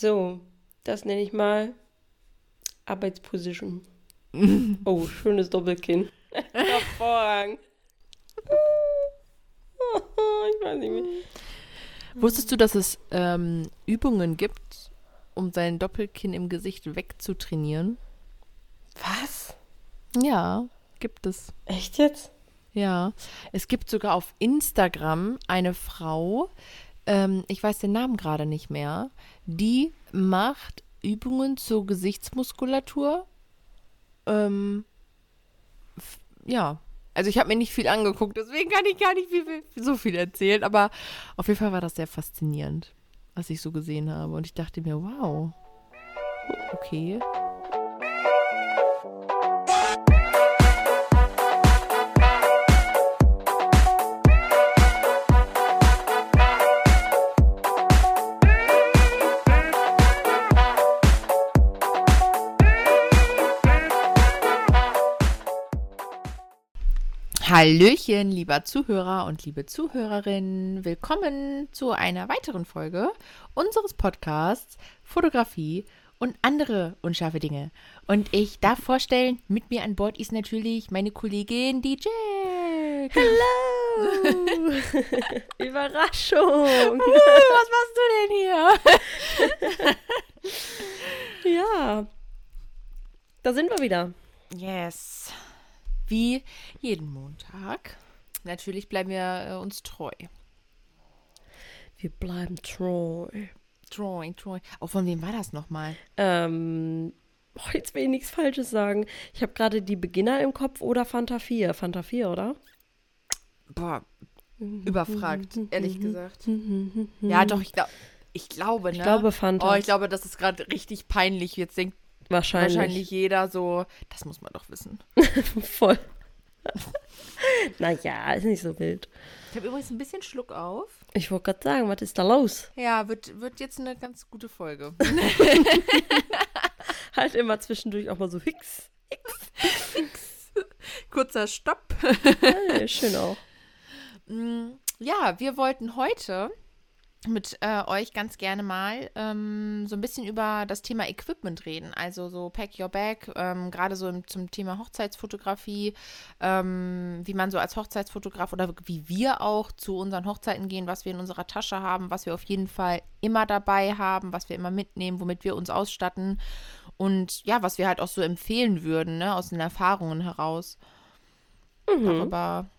So, das nenne ich mal Arbeitsposition. oh, schönes Doppelkinn. Hervorragend. ich weiß nicht mehr. Wusstest du, dass es ähm, Übungen gibt, um sein Doppelkinn im Gesicht wegzutrainieren? Was? Ja, gibt es. Echt jetzt? Ja, es gibt sogar auf Instagram eine Frau, ähm, ich weiß den Namen gerade nicht mehr, die macht Übungen zur Gesichtsmuskulatur. Ähm, ja, also ich habe mir nicht viel angeguckt, deswegen kann ich gar nicht viel, viel, so viel erzählen, aber auf jeden Fall war das sehr faszinierend, was ich so gesehen habe. Und ich dachte mir, wow, okay. Hallöchen, lieber Zuhörer und liebe Zuhörerinnen. Willkommen zu einer weiteren Folge unseres Podcasts Fotografie und andere unscharfe Dinge. Und ich darf vorstellen, mit mir an Bord ist natürlich meine Kollegin DJ. Hallo! Überraschung! Was machst du denn hier? Ja. Da sind wir wieder. Yes. Wie jeden Montag. Natürlich bleiben wir äh, uns treu. Wir bleiben treu. Treu, treu. Oh, von wem war das nochmal? Ähm, oh, jetzt will ich nichts Falsches sagen. Ich habe gerade die Beginner im Kopf oder Fanta 4. Fanta 4, oder? Boah, überfragt, ehrlich gesagt. Ja, doch, ich, glaub, ich glaube, ne? Ich glaube Fanta. Oh, ich glaube, das ist gerade richtig peinlich. Jetzt denkt wahrscheinlich. wahrscheinlich jeder so, das muss man doch wissen. Voll. naja, ist nicht so wild. Ich habe übrigens ein bisschen Schluck auf. Ich wollte gerade sagen, was ist da los? Ja, wird, wird jetzt eine ganz gute Folge. Halt immer zwischendurch auch mal so fix. Kurzer Stopp. Hey, schön auch. Mm, Ja, wir wollten heute mit äh, euch ganz gerne mal ähm, so ein bisschen über das Thema Equipment reden. Also so Pack Your Bag, ähm, gerade so im, zum Thema Hochzeitsfotografie, ähm, wie man so als Hochzeitsfotograf oder wie wir auch zu unseren Hochzeiten gehen, was wir in unserer Tasche haben, was wir auf jeden Fall immer dabei haben, was wir immer mitnehmen, womit wir uns ausstatten und ja, was wir halt auch so empfehlen würden, ne, aus den Erfahrungen heraus. Darüber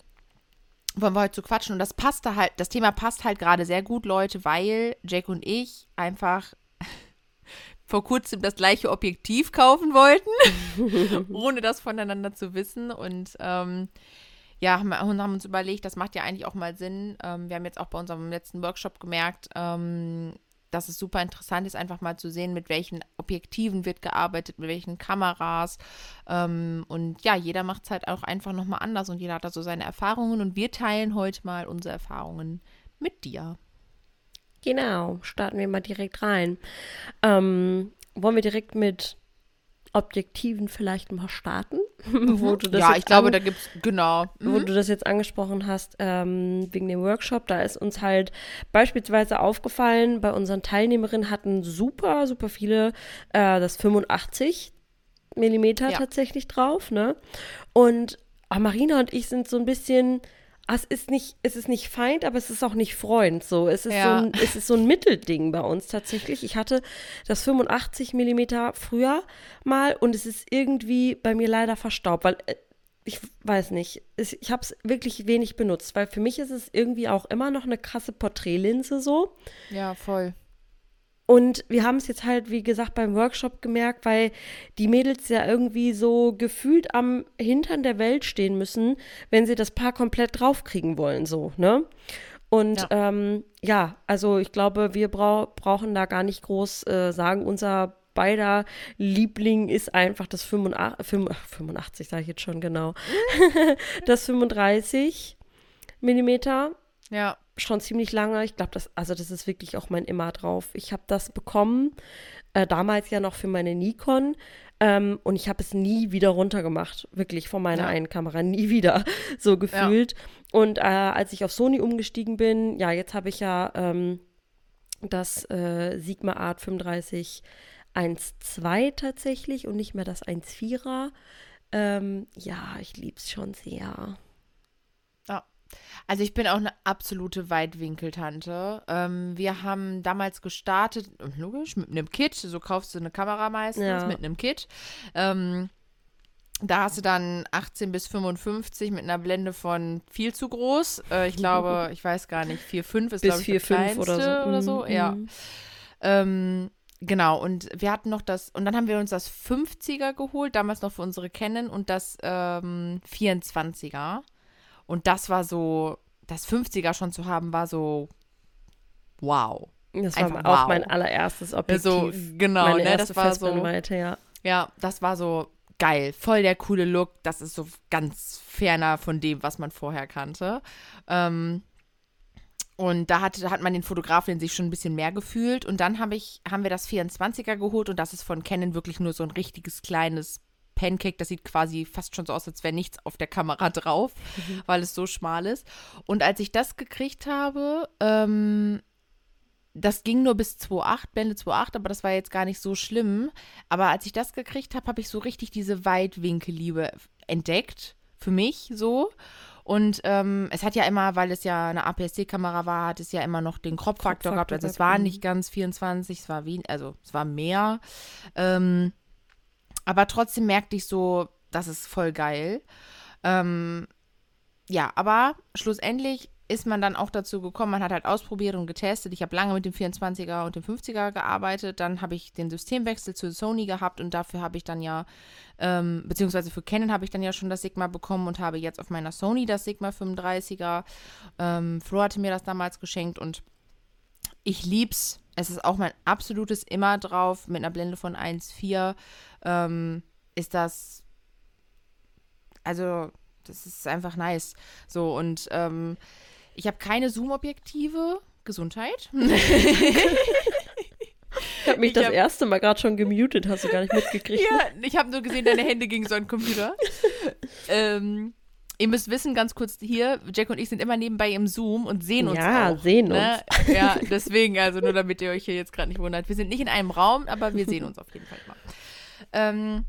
wollen wir heute zu quatschen. Und das passte halt, das Thema passt halt gerade sehr gut, Leute, weil Jack und ich einfach vor kurzem das gleiche Objektiv kaufen wollten, ohne das voneinander zu wissen. Und ähm, ja, haben, wir- haben uns überlegt, das macht ja eigentlich auch mal Sinn. Ähm, wir haben jetzt auch bei unserem letzten Workshop gemerkt, ähm, dass es super interessant ist, einfach mal zu sehen, mit welchen Objektiven wird gearbeitet, mit welchen Kameras. Ähm, und ja, jeder macht es halt auch einfach nochmal anders und jeder hat da so seine Erfahrungen. Und wir teilen heute mal unsere Erfahrungen mit dir. Genau, starten wir mal direkt rein. Ähm, wollen wir direkt mit Objektiven vielleicht mal starten? wo du das ja, jetzt ich glaube, da gibt es, genau. wo du das jetzt angesprochen hast, ähm, wegen dem Workshop, da ist uns halt beispielsweise aufgefallen, bei unseren Teilnehmerinnen hatten super, super viele äh, das 85 Millimeter Ja. tatsächlich drauf, ne? Und ah, Marina und ich sind so ein bisschen, es ist nicht, es ist nicht Feind, aber es ist auch nicht Freund. So, es ist Ja. so ein, es ist so ein Mittelding bei uns tatsächlich. Ich hatte das 85 Millimeter früher mal und es ist irgendwie bei mir leider verstaubt, weil äh, ich weiß nicht, ich habe es wirklich wenig benutzt, weil für mich ist es irgendwie auch immer noch eine krasse Porträtlinse so. Ja, voll. Und wir haben es jetzt halt, wie gesagt, beim Workshop gemerkt, weil die Mädels ja irgendwie so gefühlt am Hintern der Welt stehen müssen, wenn sie das Paar komplett draufkriegen wollen, so, ne? Und ja, ähm, ja also ich glaube, wir brau brauchen da gar nicht groß äh, sagen, unser beider Liebling ist einfach das 85, 85 sage ich jetzt schon genau, das 35 Millimeter Ja. Schon ziemlich lange. Ich glaube, das, also das ist wirklich auch mein Immer drauf. Ich habe das bekommen, äh, damals ja noch für meine Nikon. Ähm, und ich habe es nie wieder runtergemacht, wirklich von meiner Ja. einen Kamera, nie wieder so gefühlt. Und äh, als ich auf Sony umgestiegen bin, ja, jetzt habe ich ja ähm, das äh, Sigma Art 35 1.2 tatsächlich und nicht mehr das 1.4er. Ähm, ja, ich liebe es schon sehr. Also ich bin auch eine absolute Weitwinkeltante. Ähm, wir haben damals gestartet, logisch, mit einem Kit. So kaufst du eine Kamera meistens Ja. mit einem Kit. Ähm, da hast du dann 18 bis 55 mit einer Blende von viel zu groß. Äh, ich glaube, ich weiß gar nicht, 4,5 ist Bis glaube ich die 4,5 oder so. kleinste oder so. Mhm, Ja. mhm. Ähm, genau, und wir hatten noch das, und dann haben wir uns das 50er geholt, damals noch für unsere Canon und das ähm, 24er. Und das war so, das 50er schon zu haben, war so, wow. Das war Einfach auch wow. mein allererstes Objektiv. So, genau, Meine ne, das war so, ja. ja, das war so geil, voll der coole Look. Das ist so ganz ferner von dem, was man vorher kannte. Ähm, und da hat, hat man den Fotografen sich schon ein bisschen mehr gefühlt. Und dann hab ich, haben wir das 24er geholt und das ist von Canon wirklich nur so ein richtiges kleines Pancake. Das sieht quasi fast schon so aus, als wäre nichts auf der Kamera drauf, weil es so schmal ist. Und als ich das gekriegt habe, ähm, das ging nur bis 2.8, Blende 2.8, aber das war jetzt gar nicht so schlimm. Aber als ich das gekriegt habe, habe ich so richtig diese Weitwinkelliebe entdeckt. Für mich so. Und ähm, es hat ja immer, weil es ja eine APS-C-Kamera war, hat es ja immer noch den Crop-Faktor gehabt. Also es war mhm. nicht ganz 24, es war wie, also es war mehr. Ähm, aber trotzdem merkte ich so, das ist voll geil. Ähm, ja, aber schlussendlich ist man dann auch dazu gekommen, man hat halt ausprobiert und getestet. Ich habe lange mit dem 24er und dem 50er gearbeitet. Dann habe ich den Systemwechsel zu Sony gehabt und dafür habe ich dann ja, ähm, beziehungsweise für Canon habe ich dann ja schon das Sigma bekommen und habe jetzt auf meiner Sony das Sigma 35er. Ähm, Flo hatte mir das damals geschenkt und ich lieb's. Es ist auch mein absolutes immer drauf mit einer Blende von 1,4. Ähm, ist das, also, das ist einfach nice. So, und ähm, ich habe keine Zoom-Objektive. Gesundheit. Ich habe mich Ich das hab- erste Mal gerade schon gemutet, hast du gar nicht mitgekriegt. ja, ich habe nur gesehen, deine Hände gegen so einen Computer. ähm, ihr müsst wissen, ganz kurz hier, Jack und ich sind immer nebenbei im Zoom und sehen uns Ja, auch. sehen ne? Ja, deswegen, also nur damit ihr euch hier jetzt gerade nicht wundert. Wir sind nicht in einem Raum, aber wir sehen uns auf jeden Fall mal. Ähm,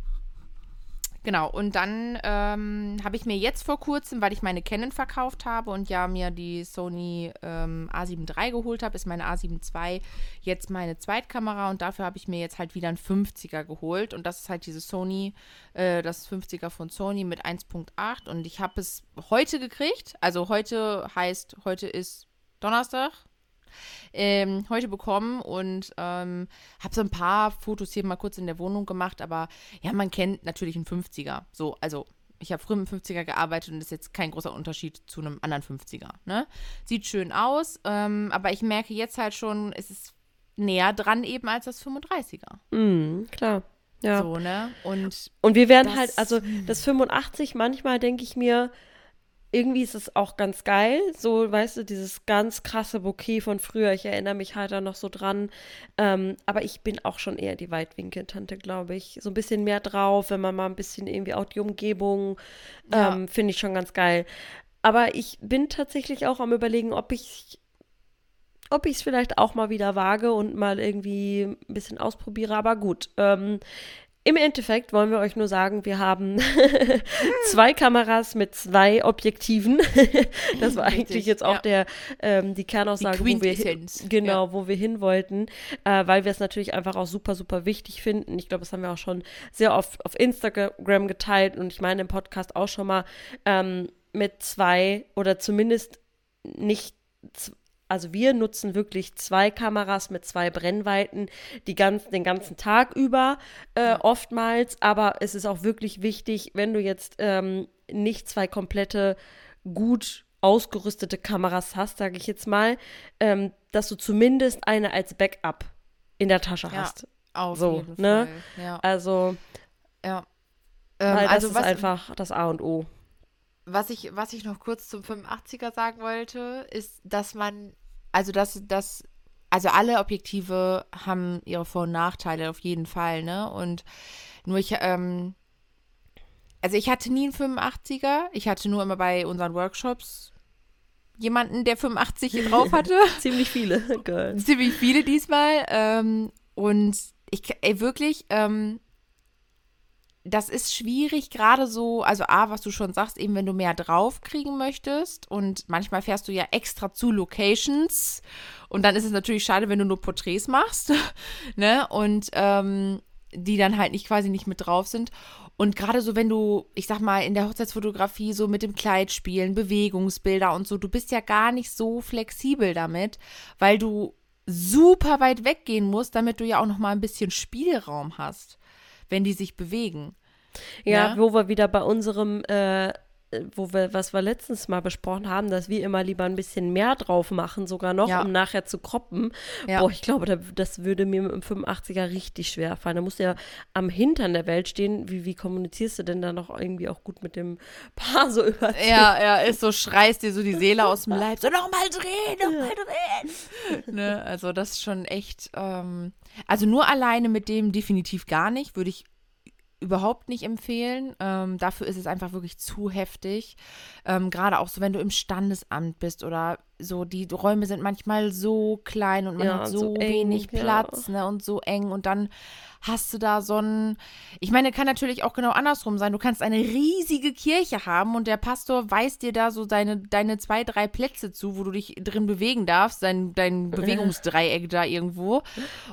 genau, und dann ähm, habe ich mir jetzt vor kurzem, weil ich meine Canon verkauft habe und ja mir die Sony ähm, A7 III geholt habe, ist meine A7 II jetzt meine Zweitkamera und dafür habe ich mir jetzt halt wieder einen 50er geholt. Und das ist halt diese Sony, äh, das 50er von Sony mit 1.8 und ich habe es heute gekriegt, also heute heißt, heute ist Donnerstag, ähm, heute bekommen und ähm, habe so ein paar Fotos hier mal kurz in der Wohnung gemacht, aber ja, man kennt natürlich einen 50er. So, also ich habe früher mit einem 50er gearbeitet und das ist jetzt kein großer Unterschied zu einem anderen 50er. Ne? Sieht schön aus, ähm, aber ich merke jetzt halt schon, es ist näher dran eben als das 35er. Mhm, klar. Ja. So, ne? Und Und wir werden halt, also das 85, manchmal denke ich mir, irgendwie ist es auch ganz geil. So, weißt du, dieses ganz krasse Bouquet von früher. Ich erinnere mich halt da noch so dran. Ähm, aber ich bin auch schon eher die Weitwinkeltante, glaube ich. So ein bisschen mehr drauf, wenn man mal ein bisschen irgendwie auch die Umgebung, Ja. ähm, finde ich schon ganz geil. Aber ich bin tatsächlich auch am überlegen, ob ich ob ich es vielleicht auch mal wieder wage und mal irgendwie ein bisschen ausprobiere. Aber gut, ähm, im Endeffekt wollen wir euch nur sagen, wir haben zwei Kameras mit zwei Objektiven. das war eigentlich Richtig, jetzt auch ja. der die, die Kernaussage, Die wo wir hin, genau, wo wir hin wollten, äh, weil wir es natürlich einfach auch super, super wichtig finden. Ich glaube, das haben wir auch schon sehr oft auf Instagram geteilt und ich meine im Podcast auch schon mal ähm, mit zwei oder zumindest nicht z- also wir nutzen wirklich zwei Kameras mit zwei Brennweiten die ganz, den ganzen Tag über äh, oftmals, aber es ist auch wirklich wichtig, wenn du jetzt ähm, nicht zwei komplette gut ausgerüstete Kameras hast, sage ich jetzt mal, ähm, dass du zumindest eine als Backup in der Tasche Ja. hast. auf So, jeden ne? Fall. Ja. Also, ja. Ähm, weil das also ist was, einfach das A und O. Was ich, was ich noch kurz zum 85er sagen wollte, ist, dass man, also dass, dass, also alle Objektive haben ihre Vor- und Nachteile auf jeden Fall, ne? Und nur ich, ähm, also ich hatte nie einen 85er, ich hatte nur immer bei unseren Workshops jemanden, der 85 hier drauf hatte. Ziemlich viele, Girl. Ziemlich viele diesmal. Ähm, und ich, ey, wirklich, ähm, das ist schwierig, gerade so, also A, was du schon sagst, eben wenn du mehr draufkriegen möchtest und manchmal fährst du ja extra zu Locations und dann ist es natürlich schade, wenn du nur Porträts machst, ne, und ähm, die dann halt nicht quasi nicht mit drauf sind. Und gerade so, wenn du, ich sag mal, in der Hochzeitsfotografie so mit dem Kleid spielen, Bewegungsbilder und so, du bist ja gar nicht so flexibel damit, weil du super weit weggehen musst, damit du ja auch noch mal ein bisschen Spielraum hast wenn die sich bewegen. Ja, ja, wo wir wieder bei unserem, äh, wo wir, was wir letztens mal besprochen haben, dass wir immer lieber ein bisschen mehr drauf machen, sogar noch, ja. um nachher zu kroppen. Ja. Boah, ich glaube, das würde mir mit dem 85er richtig schwer fallen. Da musst du ja am Hintern der Welt stehen. Wie, wie kommunizierst du denn da noch irgendwie auch gut mit dem Paar so über? Ja, ja, ist so, schreist dir so die Seele aus dem Leib. So, nochmal drehen, nochmal drehen. ne, also das ist schon echt, ähm, also nur alleine mit dem definitiv gar nicht, würde ich überhaupt nicht empfehlen. Ähm, dafür ist es einfach wirklich zu heftig. Ähm, Gerade auch so, wenn du im Standesamt bist oder so, die Räume sind manchmal so klein und man ja, hat so, so eng, wenig Platz ja. ne, und so eng und dann hast du da so ein, ich meine, kann natürlich auch genau andersrum sein. Du kannst eine riesige Kirche haben und der Pastor weist dir da so deine, deine zwei, drei Plätze zu, wo du dich drin bewegen darfst, dein, dein Bewegungsdreieck da irgendwo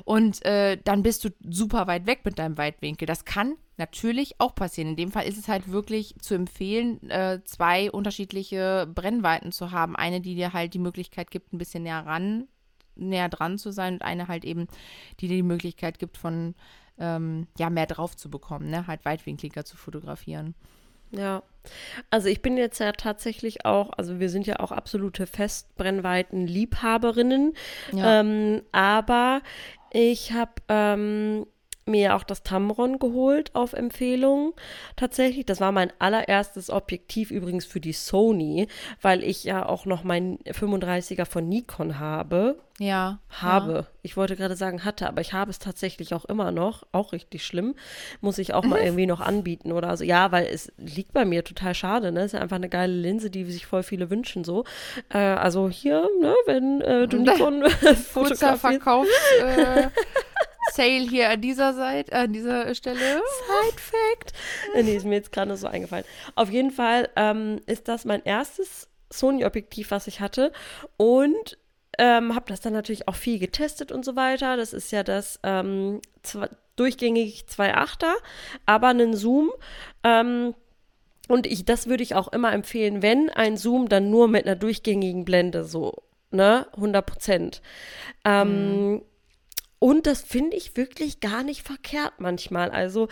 und äh, dann bist du super weit weg mit deinem Weitwinkel. Das kann natürlich auch passieren. In dem Fall ist es halt wirklich zu empfehlen, äh, zwei unterschiedliche Brennweiten zu haben. Eine, die dir halt die Möglichkeit gibt, ein bisschen näher ran, näher dran zu sein und eine halt eben, die dir die Möglichkeit gibt, von ähm, ja, mehr drauf zu bekommen, ne? Halt weitwinkliger zu fotografieren. Ja, also ich bin jetzt ja tatsächlich auch, also wir sind ja auch absolute Festbrennweiten-Liebhaberinnen, ja. ähm, aber ich habe ähm, mir auch das Tamron geholt auf Empfehlung. Tatsächlich, das war mein allererstes Objektiv übrigens für die Sony, weil ich ja auch noch meinen 35er von Nikon habe. Ja. Habe. Ja. Ich wollte gerade sagen hatte, aber ich habe es tatsächlich auch immer noch. Auch richtig schlimm. Muss ich auch mal irgendwie noch anbieten oder so. Ja, weil es liegt bei mir total schade, ne? Ist ja einfach eine geile Linse, die sich voll viele wünschen so. Äh, also hier, ne, wenn äh, du Nikon Kurzer Verkaufs... Äh, Sale hier an dieser Seite, an dieser Stelle. Side Fact. Nee, ist mir jetzt gerade so eingefallen. Auf jeden Fall ähm, ist das mein erstes Sony-Objektiv, was ich hatte. Und ähm, habe das dann natürlich auch viel getestet und so weiter. Das ist ja das ähm, durchgängig 2.8er, aber einen Zoom. Ähm, und ich, das würde ich auch immer empfehlen, wenn ein Zoom, dann nur mit einer durchgängigen Blende, so, ne, 100 Prozent. Ähm, mhm. Und das finde ich wirklich gar nicht verkehrt manchmal. Also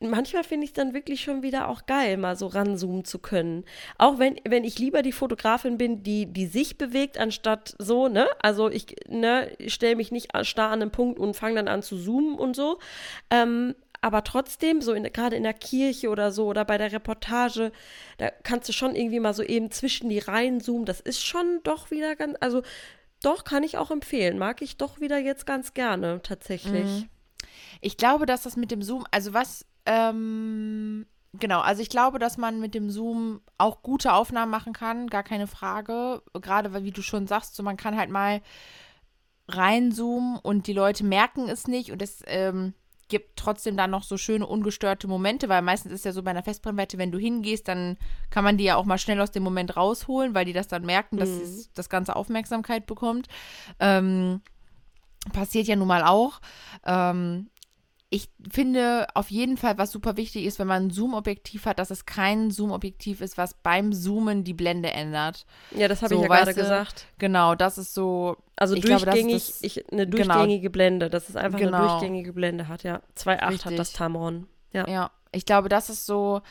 manchmal finde ich es dann wirklich schon wieder auch geil, mal so ranzoomen zu können. Auch wenn, wenn ich lieber die Fotografin bin, die, die sich bewegt, anstatt so, ne? Also ich, ne, stelle mich nicht starr an einen Punkt und fange dann an zu zoomen und so. Ähm, aber trotzdem, so gerade in der Kirche oder so oder bei der Reportage, da kannst du schon irgendwie mal so eben zwischen die Reihen zoomen. Das ist schon doch wieder ganz, also doch, kann ich auch empfehlen. Mag ich doch wieder jetzt ganz gerne, tatsächlich. Mhm. Ich glaube, dass das mit dem Zoom, also was, ähm, genau, also ich glaube, dass man mit dem Zoom auch gute Aufnahmen machen kann, gar keine Frage. Gerade weil, wie du schon sagst, so man kann halt mal reinzoomen und die Leute merken es nicht und es, ähm, gibt trotzdem dann noch so schöne ungestörte Momente, weil meistens ist ja so bei einer Festbrennweite, wenn du hingehst, dann kann man die ja auch mal schnell aus dem Moment rausholen, weil die das dann merken, dass mhm. das Ganze Aufmerksamkeit bekommt. Ähm, passiert ja nun mal auch. Ähm, ich finde auf jeden Fall, was super wichtig ist, wenn man ein Zoom-Objektiv hat, dass es kein Zoom-Objektiv ist, was beim Zoomen die Blende ändert. Ja, das habe so, ich ja gerade gesagt. Genau, das ist so. Also durchgängig, glaube, das, ich, eine genau. durchgängige genau. Blende, dass es einfach genau. eine durchgängige Blende hat, ja. 2.8 hat das Tamron. Ja. ja, ich glaube, das ist so,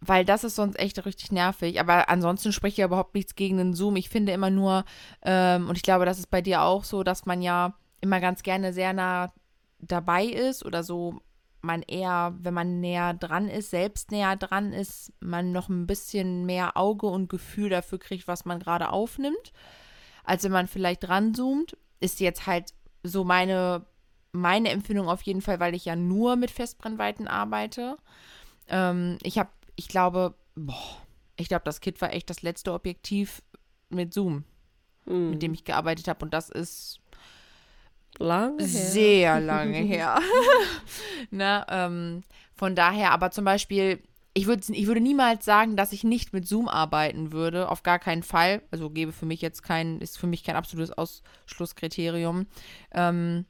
weil das ist sonst echt richtig nervig. Aber ansonsten spreche ich ja überhaupt nichts gegen den Zoom. Ich finde immer nur, ähm, und ich glaube, das ist bei dir auch so, dass man ja immer ganz gerne sehr nah dabei ist oder so man eher, wenn man näher dran ist, selbst näher dran ist, man noch ein bisschen mehr Auge und Gefühl dafür kriegt, was man gerade aufnimmt, als wenn man vielleicht ranzoomt. Ist jetzt halt so meine, meine Empfindung auf jeden Fall, weil ich ja nur mit Festbrennweiten arbeite. Ähm, ich habe, ich glaube, boah, Ich glaube, das Kit war echt das letzte Objektiv mit Zoom, Mhm. mit dem ich gearbeitet habe. Und das ist Lange her. sehr lange her. ne, ähm, von daher, aber zum Beispiel, ich, würd, ich würde niemals sagen, dass ich nicht mit Zoom arbeiten würde. Auf gar keinen Fall. Also gebe für mich jetzt kein, ist für mich kein absolutes Ausschlusskriterium. Ähm,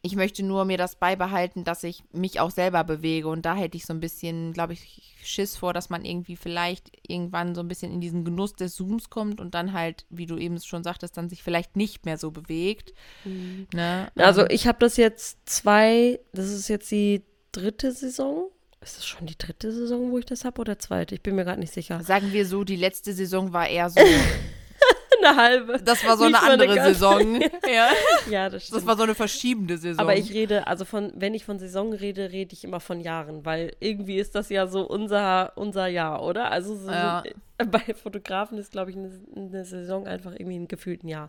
ich möchte nur mir das beibehalten, dass ich mich auch selber bewege. Und da hätte ich so ein bisschen, glaube ich, Schiss vor, dass man irgendwie vielleicht irgendwann so ein bisschen in diesen Genuss des Zooms kommt und dann halt, wie du eben schon sagtest, dann sich vielleicht nicht mehr so bewegt. Ne? Also ich habe das jetzt zwei, das ist jetzt die dritte Saison. Ist das schon die dritte Saison, wo ich das habe oder zweite? Ich bin mir gerade nicht sicher. sagen wir so, die letzte Saison war eher so, Eine halbe. das war so eine eine andere ganze. Saison. ja. Ja, das stimmt. Das war so eine verschiebende Saison. Aber ich rede, also von, wenn ich von Saison rede, rede ich immer von Jahren, weil irgendwie ist das ja so unser, unser Jahr, oder? Also so, Ja. bei Fotografen ist, glaube ich, eine, eine Saison einfach irgendwie ein gefühlten Jahr.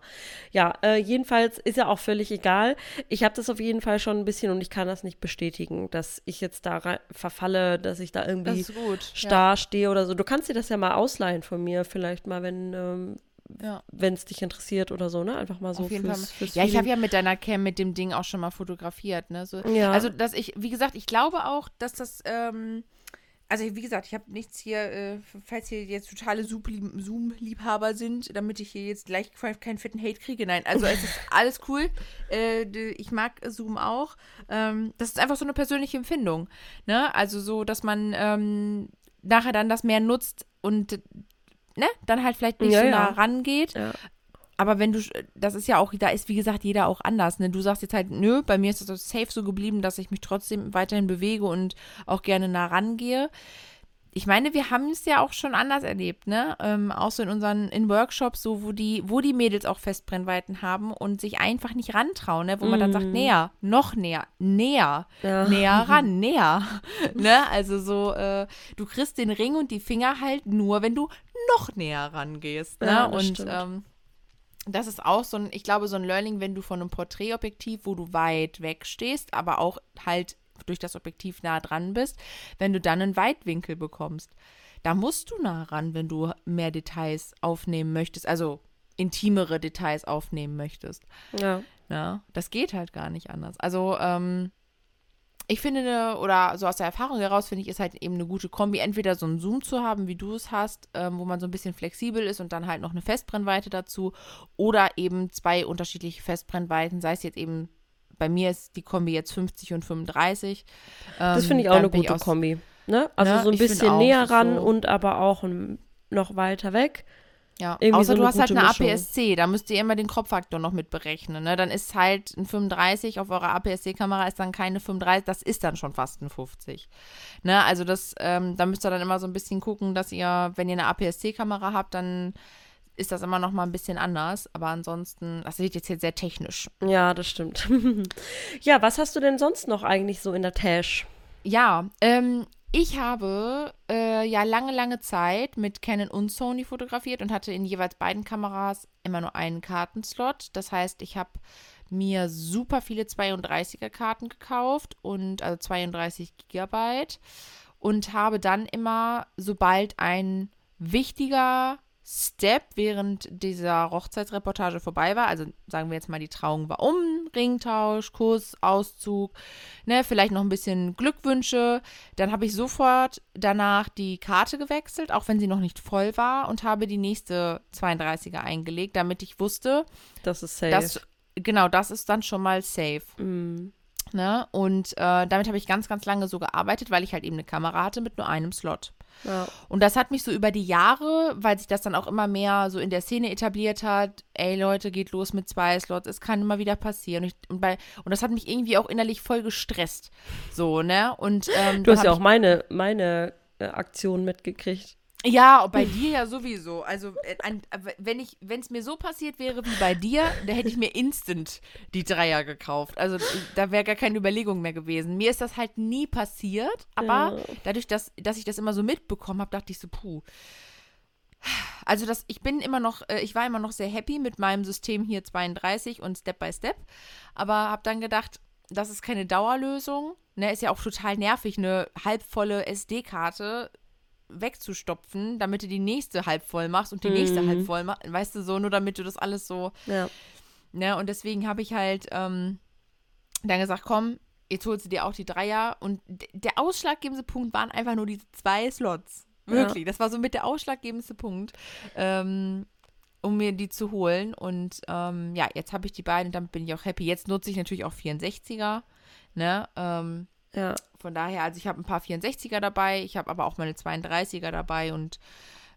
Ja, äh, jedenfalls ist ja auch völlig egal. Ich habe das auf jeden Fall schon ein bisschen und ich kann das nicht bestätigen, dass ich jetzt da rein, verfalle, dass ich da irgendwie gut. starr stehe oder so. Du kannst dir das ja mal ausleihen von mir, vielleicht mal, wenn ähm, Ja. wenn es dich interessiert oder so, ne? Einfach mal so Auf jeden fürs, Fall. fürs Ja, ich habe ja mit deiner Cam mit dem Ding auch schon mal fotografiert, ne? So, Ja. Also, dass ich, wie gesagt, ich glaube auch, dass das, ähm, also wie gesagt, ich habe nichts hier, äh, falls hier jetzt totale Zoom- Zoom-Liebhaber sind, damit ich hier jetzt gleich keinen fetten Hate kriege. Nein, also es ist alles cool. Äh, ich mag Zoom auch. Ähm, das ist einfach so eine persönliche Empfindung. Ne? Also so, dass man ähm, nachher dann das mehr nutzt und ne, dann halt vielleicht nicht Ja, so ja. nah rangeht. Ja. Aber wenn du, das ist ja auch, da ist wie gesagt jeder auch anders. Ne? Du sagst jetzt halt, nö, bei mir ist das safe so geblieben, dass ich mich trotzdem weiterhin bewege und auch gerne nah rangehe. Ich meine, wir haben es ja auch schon anders erlebt, ne? Ähm, auch so in unseren in Workshops, so wo die, wo die Mädels auch Festbrennweiten haben und sich einfach nicht rantrauen, ne? Wo man dann sagt, näher, noch näher, näher, Ja. näher ran, näher. ne? Also so, äh, du kriegst den Ring und die Finger halt nur, wenn du noch näher rangehst. Ne? Ja, und ähm, das ist auch so ein, ich glaube, so ein Learning, wenn du von einem Porträtobjektiv, wo du weit weg stehst, aber auch halt durch das Objektiv nah dran bist, wenn du dann einen Weitwinkel bekommst. Da musst du nah ran, wenn du mehr Details aufnehmen möchtest, also intimere Details aufnehmen möchtest. Ja. Ja, das geht halt gar nicht anders. Also, ähm, ich finde, ne- oder so aus der Erfahrung heraus, finde ich, ist halt eben eine gute Kombi, entweder so einen Zoom zu haben, wie du es hast, ähm, wo man so ein bisschen flexibel ist und dann halt noch eine Festbrennweite dazu, oder eben zwei unterschiedliche Festbrennweiten, sei es jetzt eben, bei mir ist die Kombi jetzt 50 und 35. Das Ähm, finde ich auch eine gute aus- Kombi. Ne? Also Ne, so ein ich bisschen näher ist ran so- und aber auch noch weiter weg. Ja, Irgendwie außer so du hast halt eine Mischung. APS-C, da müsst ihr immer den Kropffaktor noch mit berechnen. Ne? Dann ist halt ein 35 auf eurer APS-C-Kamera ist dann keine 35, das ist dann schon fast ein 50. Ne? Also das, ähm, da müsst ihr dann immer so ein bisschen gucken, dass ihr, wenn ihr eine APS-C-Kamera habt, dann ist das immer noch mal ein bisschen anders. Aber ansonsten, das wird jetzt hier sehr technisch. Ja, das stimmt. ja, was hast du denn sonst noch eigentlich so in der Tasche? Ja, ähm, ich habe äh, ja lange, lange Zeit mit Canon und Sony fotografiert und hatte in jeweils beiden Kameras immer nur einen Kartenslot. Das heißt, ich habe mir super viele 32er Karten gekauft und also 32 Gigabyte und habe dann immer, sobald ein wichtiger Step während dieser Hochzeitsreportage vorbei war, also sagen wir jetzt mal, die Trauung war um, Ringtausch, Kuss, Auszug, ne, vielleicht noch ein bisschen Glückwünsche, dann habe ich sofort danach die Karte gewechselt, auch wenn sie noch nicht voll war und habe die nächste 32er eingelegt, damit ich wusste, Das ist safe. dass genau, das ist dann schon mal safe. Mm. Ne? Und äh, damit habe ich ganz, ganz lange so gearbeitet, weil ich halt eben eine Kamera hatte mit nur einem Slot. Ja. Und das hat mich so über die Jahre, weil sich das dann auch immer mehr so in der Szene etabliert hat, ey Leute, geht los mit zwei Slots, es kann immer wieder passieren. Und, ich, und, bei, und das hat mich irgendwie auch innerlich voll gestresst. So, ne? Und ähm, Du hast ja auch meine, meine äh, Aktion mitgekriegt. Ja, bei dir ja sowieso. Also, äh, äh, wenn ich, wenn es mir so passiert wäre wie bei dir, da hätte ich mir instant die Dreier gekauft. Also, da wäre gar keine Überlegung mehr gewesen. Mir ist das halt nie passiert, aber Ja. dadurch, dass, dass ich das immer so mitbekommen habe, dachte ich so, puh. Also das, ich bin immer noch, äh, ich war immer noch sehr happy mit meinem System hier 32 und Step by Step, aber habe dann gedacht, das ist keine Dauerlösung. Ne, ist ja auch total nervig, eine halbvolle SD-Karte wegzustopfen, damit du die nächste halb voll machst und die nächste halb voll machst. Weißt du, so, nur damit du das alles so. Ja. Ne? Und deswegen habe ich halt ähm, dann gesagt, komm, jetzt holst du dir auch die Dreier. Und der ausschlaggebendste Punkt waren einfach nur diese zwei Slots. Wirklich. Ja. Das war so mit der ausschlaggebendste Punkt. Ähm, um mir die zu holen. Und ähm, ja, jetzt habe ich die beiden, damit bin ich auch happy. Jetzt nutze ich natürlich auch 64er. Ne? Ähm, ja. Von daher, also ich habe ein paar 64er dabei, ich habe aber auch meine 32er dabei und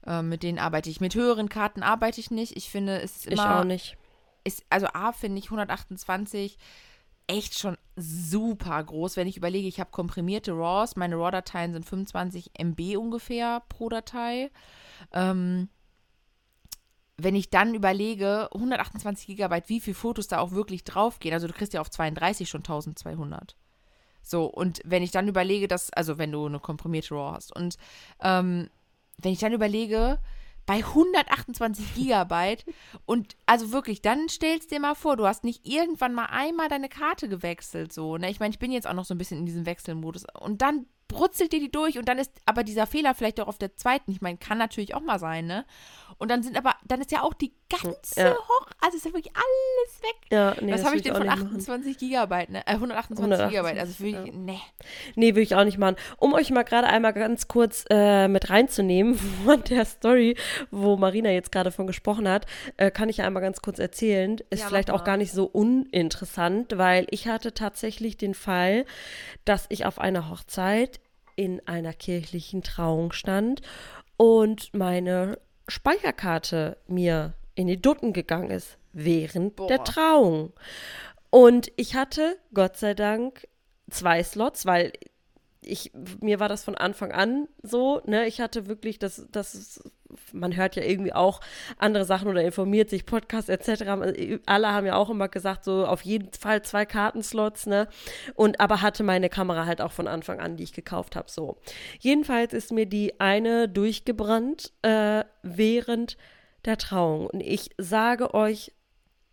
äh, mit denen arbeite ich. Mit höheren Karten arbeite ich nicht. Ich finde, es ist immer. Ich auch nicht. Ist, also A finde ich 128 echt schon super groß, wenn ich überlege, ich habe komprimierte RAWs, meine RAW-Dateien sind 25 MB ungefähr pro Datei. Ähm, wenn ich dann überlege, 128 Gigabyte, wie viele Fotos da auch wirklich draufgehen, also du kriegst ja auf 32 schon 1200. So, und wenn ich dann überlege, dass, also wenn du eine komprimierte RAW hast, und ähm, wenn ich dann überlege, bei 128 Gigabyte und also wirklich, dann stellst dir mal vor, du hast nicht irgendwann mal einmal deine Karte gewechselt, so, ne? Ich meine, ich bin jetzt auch noch so ein bisschen in diesem Wechselmodus und dann brutzelt dir die durch und dann ist aber dieser Fehler vielleicht auch auf der zweiten. Ich meine, kann natürlich auch mal sein, ne? Und dann sind aber, dann ist ja auch die ganze ja. hoch, also ist ja wirklich alles weg. Ja, nee, Was habe ich denn von 28 Gigabyte, ne? Äh, 128 128 Gigabyte, also für ja. ne. Nee, will ich auch nicht machen. Um euch mal gerade einmal ganz kurz äh, mit reinzunehmen von der Story, wo Marina jetzt gerade von gesprochen hat, äh, kann ich ja einmal ganz kurz erzählen. Ist ja, vielleicht auch gar nicht so uninteressant, weil ich hatte tatsächlich den Fall, dass ich auf einer Hochzeit in einer kirchlichen Trauung stand und meine Speicherkarte mir in die Dutten gegangen ist während Boah. der Trauung. Und ich hatte, Gott sei Dank, zwei Slots, weil ich, mir war das von Anfang an so, ne? Ich hatte wirklich das, das, man hört ja irgendwie auch andere Sachen oder informiert sich, Podcasts etc. Alle haben ja auch immer gesagt, so auf jeden Fall zwei Kartenslots, ne? Und aber hatte meine Kamera halt auch von Anfang an, die ich gekauft habe, so. Jedenfalls ist mir die eine durchgebrannt äh, während der Trauung. Und ich sage euch,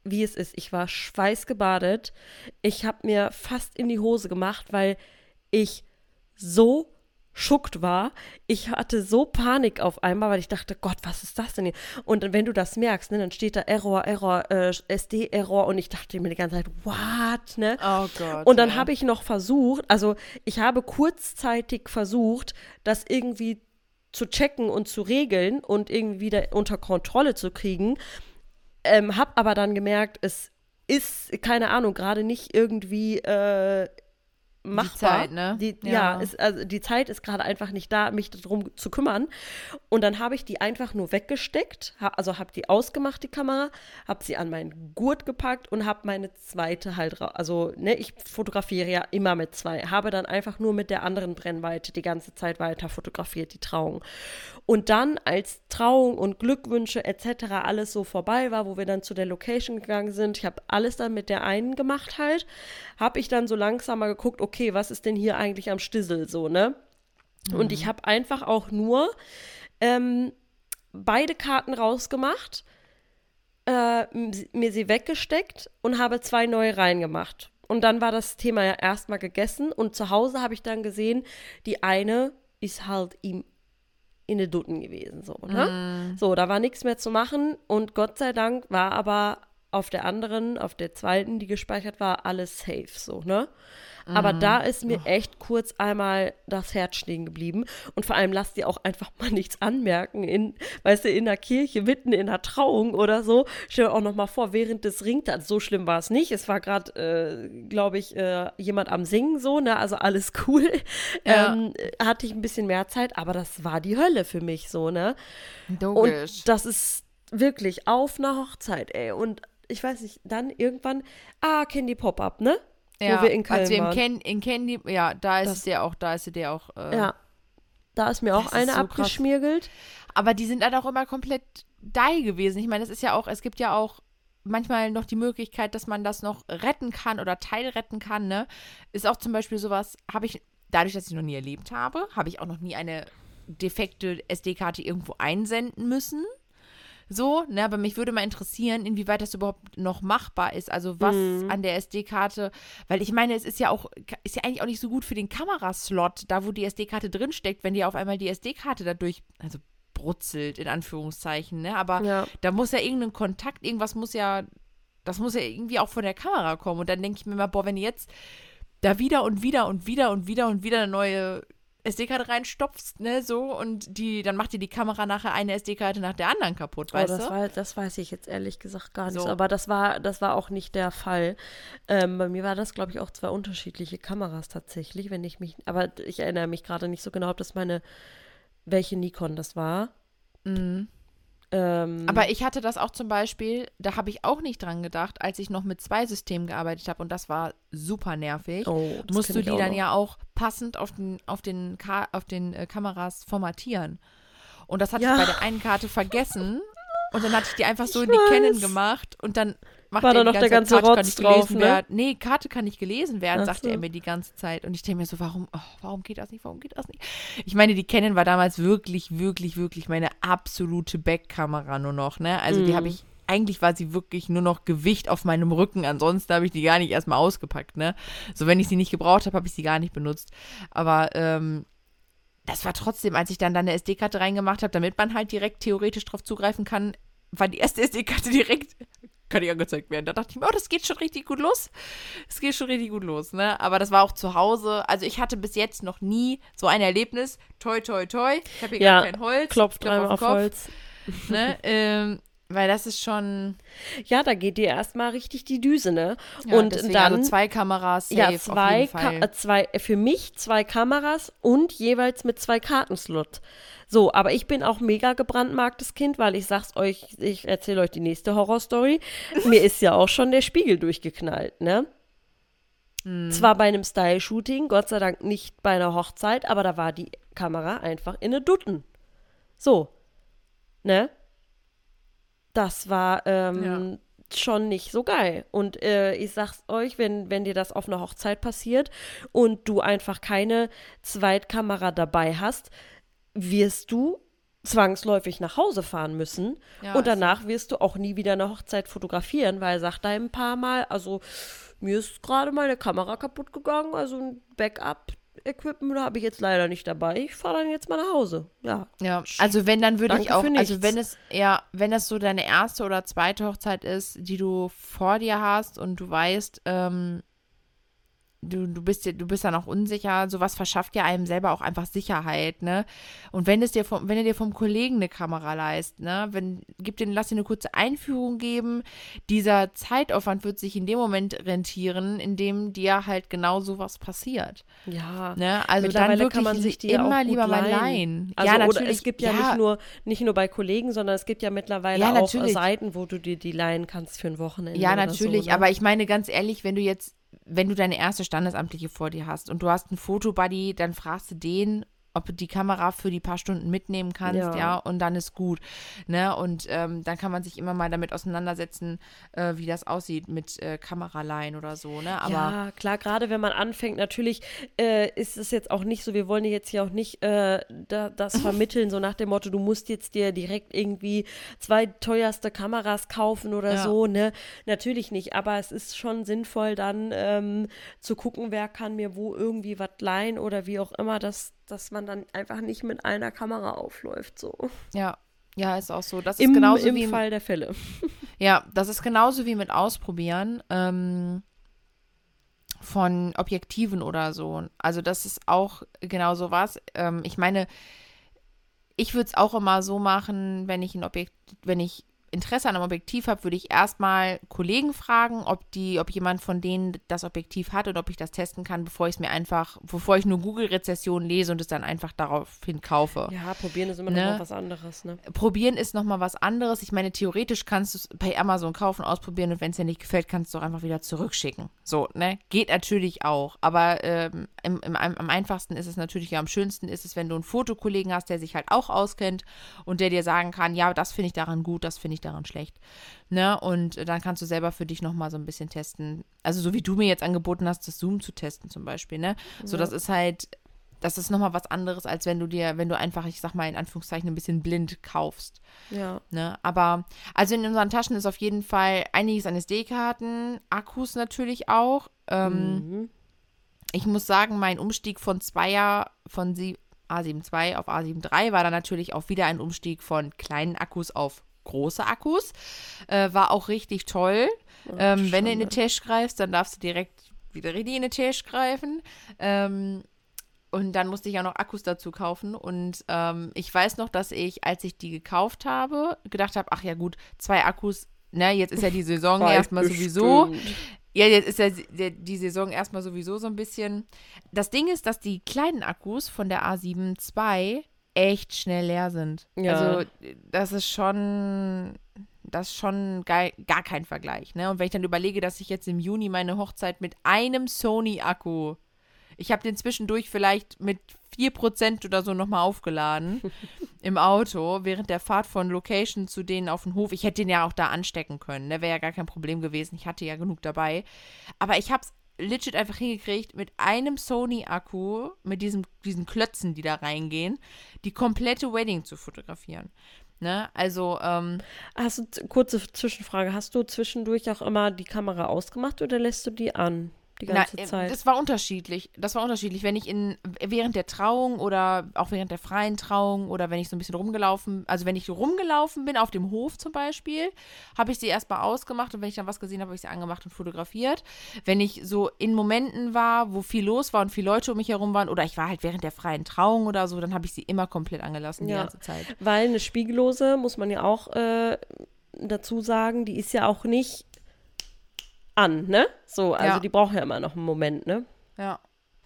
wie es ist. Ich war schweißgebadet. Ich habe mir fast in die Hose gemacht, weil ich so schuckt war. Ich hatte so Panik auf einmal, weil ich dachte, Gott, was ist das denn hier? Und wenn du das merkst, ne, dann steht da Error, Error, äh, SD-Error und ich dachte mir die ganze Zeit, what, ne? Oh Gott. Und dann ja. habe ich noch versucht, also ich habe kurzzeitig versucht, das irgendwie zu checken und zu regeln und irgendwie wieder unter Kontrolle zu kriegen. Ähm, hab aber dann gemerkt, es ist, keine Ahnung, gerade nicht irgendwie äh, machbar. Die Zeit, ne? Die, ja, ja ist, also die Zeit ist gerade einfach nicht da, mich darum zu kümmern. Und dann habe ich die einfach nur weggesteckt, hab, also habe die ausgemacht, die Kamera, habe sie an meinen Gurt gepackt und habe meine zweite halt, also ne, ich fotografiere ja immer mit zwei, habe dann einfach nur mit der anderen Brennweite die ganze Zeit weiter fotografiert, die Trauung. Und dann, als Trauung und Glückwünsche etc. alles so vorbei war, wo wir dann zu der Location gegangen sind, ich habe alles dann mit der einen gemacht halt, habe ich dann so langsam mal geguckt, okay, was ist denn hier eigentlich am Stissel so, ne? Mhm. Und ich habe einfach auch nur ähm, beide Karten rausgemacht, äh, mir sie weggesteckt und habe zwei neue reingemacht. Und dann war das Thema ja erstmal gegessen und zu Hause habe ich dann gesehen, die eine ist halt ihm in den Dutten gewesen, so, ne? Mm. So, da war nichts mehr zu machen und Gott sei Dank war aber auf der anderen, auf der zweiten, die gespeichert war, alles safe, so, ne? Aber mhm. da ist mir echt kurz einmal das Herz stehen geblieben. Und vor allem lasst ihr auch einfach mal nichts anmerken, in, weißt du, in der Kirche, mitten in der Trauung oder so. Stell dir auch noch mal vor, während des Ringtanz, so schlimm war es nicht. Es war gerade, äh, glaube ich, äh, jemand am Singen so, ne? Also alles cool. Ja. Ähm, hatte ich ein bisschen mehr Zeit, aber das war die Hölle für mich so, ne? Logisch. Und das ist wirklich auf einer Hochzeit, ey. Und ich weiß nicht, dann irgendwann, ah, Candy Pop-Up, ne? Ja, wo wir in Köln als wir waren. Ken, in Candy, ja, da ist das, der auch, da ist der auch. Äh, ja, da ist mir auch eine so abgeschmirgelt. Krass. Aber die sind halt auch immer komplett die gewesen. Ich meine, es ist ja auch, es gibt ja auch manchmal noch die Möglichkeit, dass man das noch retten kann oder teilretten kann, ne? Ist auch zum Beispiel sowas, habe ich, dadurch, dass ich noch nie erlebt habe, habe ich auch noch nie eine defekte SD-Karte irgendwo einsenden müssen. So, ne, aber mich würde mal interessieren, inwieweit das überhaupt noch machbar ist. Also was Mhm. an der SD-Karte, weil ich meine, es ist ja auch, ist ja eigentlich auch nicht so gut für den Kameraslot, da wo die SD-Karte drinsteckt, wenn dir auf einmal die SD-Karte dadurch, also brutzelt, in Anführungszeichen, ne? Aber Ja. da muss ja irgendein Kontakt, irgendwas muss ja, das muss ja irgendwie auch von der Kamera kommen. Und dann denke ich mir mal, boah, wenn jetzt da wieder und wieder und wieder und wieder und wieder eine neue SD-Karte reinstopfst, ne, so, und die, dann macht dir die Kamera nachher eine SD-Karte nach der anderen kaputt, Oh, weißt das, du? war, das weiß ich jetzt ehrlich gesagt gar nicht so. Aber das war, das war auch nicht der Fall. Ähm, bei mir war das, glaube ich, auch zwei unterschiedliche Kameras tatsächlich, wenn ich mich. Aber ich erinnere mich gerade nicht so genau, ob das meine, welche Nikon das war. Mhm. Ähm, Aber ich hatte das auch zum Beispiel, da habe ich auch nicht dran gedacht, als ich noch mit zwei Systemen gearbeitet habe und das war super nervig. oh, das musst du die dann noch. ja auch passend auf den, auf den, Ka auf den äh, Kameras formatieren. Und das hatte Ja. ich bei der einen Karte vergessen. Und dann hatte ich die einfach so Ich in die Canon gemacht und dann macht War da die noch der ganze Zeit, Karte Rotz nicht drauf, gelesen ne? werden. Nee, Karte kann nicht gelesen werden, Ach sagte so. er mir die ganze Zeit. Und ich denke mir so, warum, oh, warum geht das nicht, warum geht das nicht? Ich meine, die Canon war damals wirklich, wirklich, wirklich meine absolute Backkamera nur noch, ne? Also die Mhm. habe ich, eigentlich war sie wirklich nur noch Gewicht auf meinem Rücken, ansonsten habe ich die gar nicht erstmal ausgepackt, ne? So, wenn ich sie nicht gebraucht habe, habe ich sie gar nicht benutzt. Aber, ähm, das war trotzdem, als ich dann da eine SD-Karte reingemacht habe, damit man halt direkt theoretisch drauf zugreifen kann, war die erste SD-Karte direkt, kann nicht angezeigt werden. Da dachte ich mir, oh, das geht schon richtig gut los. Es geht schon richtig gut los, ne? Aber das war auch zu Hause. Also ich hatte bis jetzt noch nie so ein Erlebnis. Toi, toi, toi. Ich habe hier Ja, gar kein Holz. Klopft Klopf dreimal auf Kopf, Holz. Ne? ähm, weil das ist schon. Ja, da geht dir erstmal richtig die Düse, ne? Ja, und deswegen dann. also zwei Kameras safe ja, zwei, Ka äh, zwei, äh, für mich zwei Kameras und jeweils mit zwei Kartenslot. So, aber ich bin auch mega gebrandmarktes Kind, weil ich sag's euch, ich erzähle euch die nächste Horrorstory. Mir ist ja auch schon der Spiegel durchgeknallt, ne? Hm. Zwar bei einem Style-Shooting, Gott sei Dank nicht bei einer Hochzeit, aber da war die Kamera einfach in eine Dutten. So, ne? Das war ähm, schon nicht so geil. Und äh, ich sag's euch, wenn, wenn dir das auf einer Hochzeit passiert und du einfach keine Zweitkamera dabei hast, wirst du zwangsläufig nach Hause fahren müssen. Ja, und danach wirst du auch nie wieder eine Hochzeit fotografieren, weil sagt da ein paar Mal, also mir ist gerade meine Kamera kaputt gegangen, also ein Backup-Equipment habe ich jetzt leider nicht dabei. Ich fahre dann jetzt mal nach Hause. Ja. Ja, also wenn, dann würde ich auch, also wenn es, ja, wenn das so deine erste oder zweite Hochzeit ist, die du vor dir hast und du weißt, ähm, du, du bist du bist dann auch unsicher, sowas verschafft ja einem selber auch einfach Sicherheit, ne? Und wenn es dir vom, wenn er dir vom Kollegen eine Kamera leist, ne, wenn, gib den, lass dir eine kurze Einführung geben, dieser Zeitaufwand wird sich in dem Moment rentieren, in dem dir halt genau sowas passiert. Ja. Ne? Also dann Mittlerweile wirklich kann man sich die ja immer lieber mal leihen. leihen. Also, ja, oder natürlich. es gibt ja, ja Nicht, nur, nicht nur bei Kollegen, sondern es gibt ja mittlerweile Ja, auch natürlich. Seiten, wo du dir die leihen kannst für ein Wochenende. Ja, natürlich, so, ne? aber ich meine ganz ehrlich, wenn du jetzt, wenn du deine erste Standesamtliche vor dir hast und du hast einen Fotobuddy, dann fragst du den, ob du die Kamera für die paar Stunden mitnehmen kannst, ja, Ja. und dann ist gut, ne, und ähm, dann kann man sich immer mal damit auseinandersetzen, äh, wie das aussieht mit äh, Kameraleihen oder so, ne, aber ja, klar, gerade wenn man anfängt, natürlich äh, ist es jetzt auch nicht so, wir wollen dir jetzt hier auch nicht äh, da, das vermitteln, so nach dem Motto, du musst jetzt dir direkt irgendwie zwei teuerste Kameras kaufen oder Ja. so, ne? Natürlich nicht, aber es ist schon sinnvoll, dann ähm, zu gucken, wer kann mir wo irgendwie was leihen oder wie auch immer, dass, dass man dann einfach nicht mit einer Kamera aufläuft, so. ja, ja, ist auch so. Das ist Im, genauso im wie im, Fall der Fälle. Ja, das ist genauso wie mit Ausprobieren ähm, von Objektiven oder so. Also das ist auch genau so was. Ähm, ich meine, ich würde es auch immer so machen, wenn ich ein Objekt, wenn ich Interesse an einem Objektiv habe, würde ich erstmal Kollegen fragen, ob die, ob jemand von denen das Objektiv hat und ob ich das testen kann, bevor ich es mir einfach, bevor ich nur Google-Rezessionen lese und es dann einfach daraufhin kaufe. Ja, probieren ist immer Ne? noch mal was anderes, ne? Probieren ist nochmal was anderes. Ich meine, theoretisch kannst du es bei Amazon kaufen, ausprobieren und wenn es dir nicht gefällt, kannst du auch einfach wieder zurückschicken. So, ne? Geht natürlich auch. Aber ähm, im, im, am einfachsten ist es natürlich, ja, am schönsten ist es, wenn du einen Fotokollegen hast, der sich halt auch auskennt und der dir sagen kann, ja, das finde ich daran gut, das finde ich daran schlecht. Ne? Und dann kannst du selber für dich nochmal so ein bisschen testen. Also so wie du mir jetzt angeboten hast, das Zoom zu testen zum Beispiel, ne? So, das ist halt das ist nochmal was anderes, als wenn du dir, wenn du einfach, ich sag mal in Anführungszeichen, ein bisschen blind kaufst. Ja. Ne? Aber, also in unseren Taschen ist auf jeden Fall einiges an SD-Karten, Akkus natürlich auch. Ähm, Mhm. Ich muss sagen, mein Umstieg von Zweier, von Sie A7 II auf A7 III war dann natürlich auch wieder ein Umstieg von kleinen Akkus auf große Akkus. Äh, war auch richtig toll. ähm, wenn du in eine Tasche greifst, dann darfst du direkt wieder in eine Tasche greifen. Ähm, und dann musste ich auch noch Akkus dazu kaufen. Und ähm, ich weiß noch, dass ich, als ich die gekauft habe, gedacht habe, ach ja gut, zwei Akkus, ne, jetzt ist ja die Saison erstmal sowieso. Ja, jetzt ist ja die, die Saison erstmal sowieso so ein bisschen. Das Ding ist, dass die kleinen Akkus von der A7 II echt schnell leer sind. Ja. Also, das ist schon. Das ist schon geil, gar kein Vergleich. Ne? Und wenn ich dann überlege, dass ich jetzt im Juni meine Hochzeit mit einem Sony-Akku. Ich habe den zwischendurch vielleicht mit 4% oder so nochmal aufgeladen im Auto während der Fahrt von Location zu denen auf den Hof. Ich hätte den ja auch da anstecken können. Ne? Wäre ja gar kein Problem gewesen. Ich hatte ja genug dabei. Aber ich habe es legit einfach hingekriegt, mit einem Sony-Akku, mit diesem, diesen Klötzen, die da reingehen, die komplette Wedding zu fotografieren. Ne? Also, ähm, Hast du, kurze Zwischenfrage, hast du zwischendurch auch immer die Kamera ausgemacht oder lässt du die an? Die ganze Na, äh, Zeit? Das war unterschiedlich. Das war unterschiedlich. Wenn ich in während der Trauung oder auch während der freien Trauung oder wenn ich so ein bisschen rumgelaufen, also wenn ich rumgelaufen bin auf dem Hof zum Beispiel, habe ich sie erstmal ausgemacht und wenn ich dann was gesehen habe, habe ich sie angemacht und fotografiert. Wenn ich so in Momenten war, wo viel los war und viele Leute um mich herum waren oder ich war halt während der freien Trauung oder so, dann habe ich sie immer komplett angelassen die Ja. ganze Zeit. Weil eine Spiegellose, muss man ja auch äh, dazu sagen, die ist ja auch nicht an, ne? So, also Ja. die braucht ja immer noch einen Moment, ne? Ja.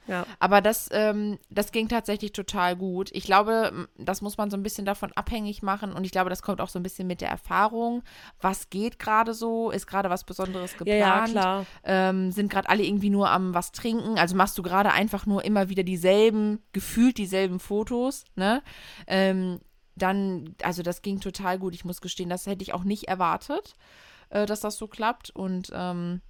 Ja. Aber das, ähm, das ging tatsächlich total gut. Ich glaube, das muss man so ein bisschen davon abhängig machen und ich glaube, das kommt auch so ein bisschen mit der Erfahrung. Was geht gerade so? Ist gerade was Besonderes Ja, geplant? ja, klar. Ähm, sind gerade alle irgendwie nur am was trinken? Also machst du gerade einfach nur immer wieder dieselben, gefühlt dieselben Fotos, ne? Ähm, dann, also das ging total gut. Ich muss gestehen, das hätte ich auch nicht erwartet, äh, dass das so klappt. Und ähm,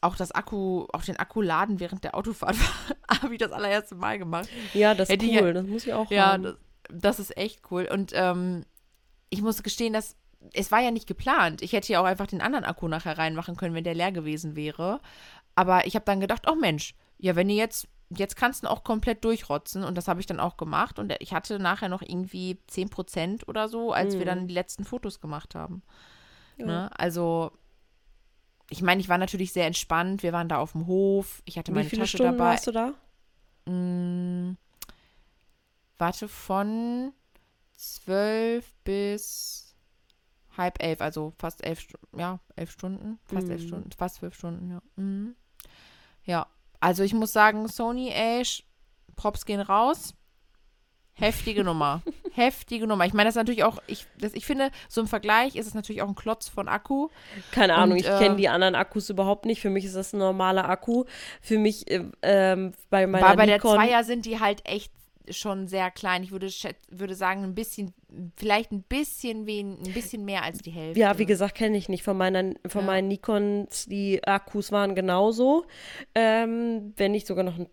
auch das Akku, auch den Akku laden während der Autofahrt habe ich das allererste Mal gemacht. Ja, das ist ich cool, ja- das muss ich auch Ja, haben. das, das ist echt cool. Und ähm, ich muss gestehen, dass es war ja nicht geplant. Ich hätte ja auch einfach den anderen Akku nachher reinmachen können, wenn der leer gewesen wäre. Aber ich habe dann gedacht, oh Mensch, ja, wenn ihr jetzt, jetzt kannst du auch komplett durchrotzen. Und das habe ich dann auch gemacht. Und ich hatte nachher noch irgendwie 10% oder so, als wir dann die letzten Fotos gemacht haben. Ja. Ne? Also, ich meine, ich war natürlich sehr entspannt. Wir waren da auf dem Hof. Ich hatte Wie meine viele Tasche Stunden dabei. warst du da? Mm, warte, von zwölf bis halb elf, also fast elf Stunden, ja, elf Stunden, fast elf Mhm. Stunden, fast zwölf Stunden, ja. Mhm. Ja, also ich muss sagen, Sony Ash, Props gehen raus. Heftige Nummer. Heftige Nummer. Ich meine, das ist natürlich auch, ich, das, ich finde, so im Vergleich ist es natürlich auch ein Klotz von Akku. Keine Ahnung, Und, ich äh, kenne die anderen Akkus überhaupt nicht. Für mich ist das ein normaler Akku. Für mich äh, ähm, bei meiner Aber bei der Zweier sind die halt echt schon sehr klein. Ich würde, würde sagen, ein bisschen, vielleicht ein bisschen wen, ein bisschen mehr als die Hälfte. Ja, wie gesagt, kenne ich nicht. Von, meiner, von Ja. meinen Nikons, die Akkus waren genauso. Ähm, wenn nicht sogar noch ein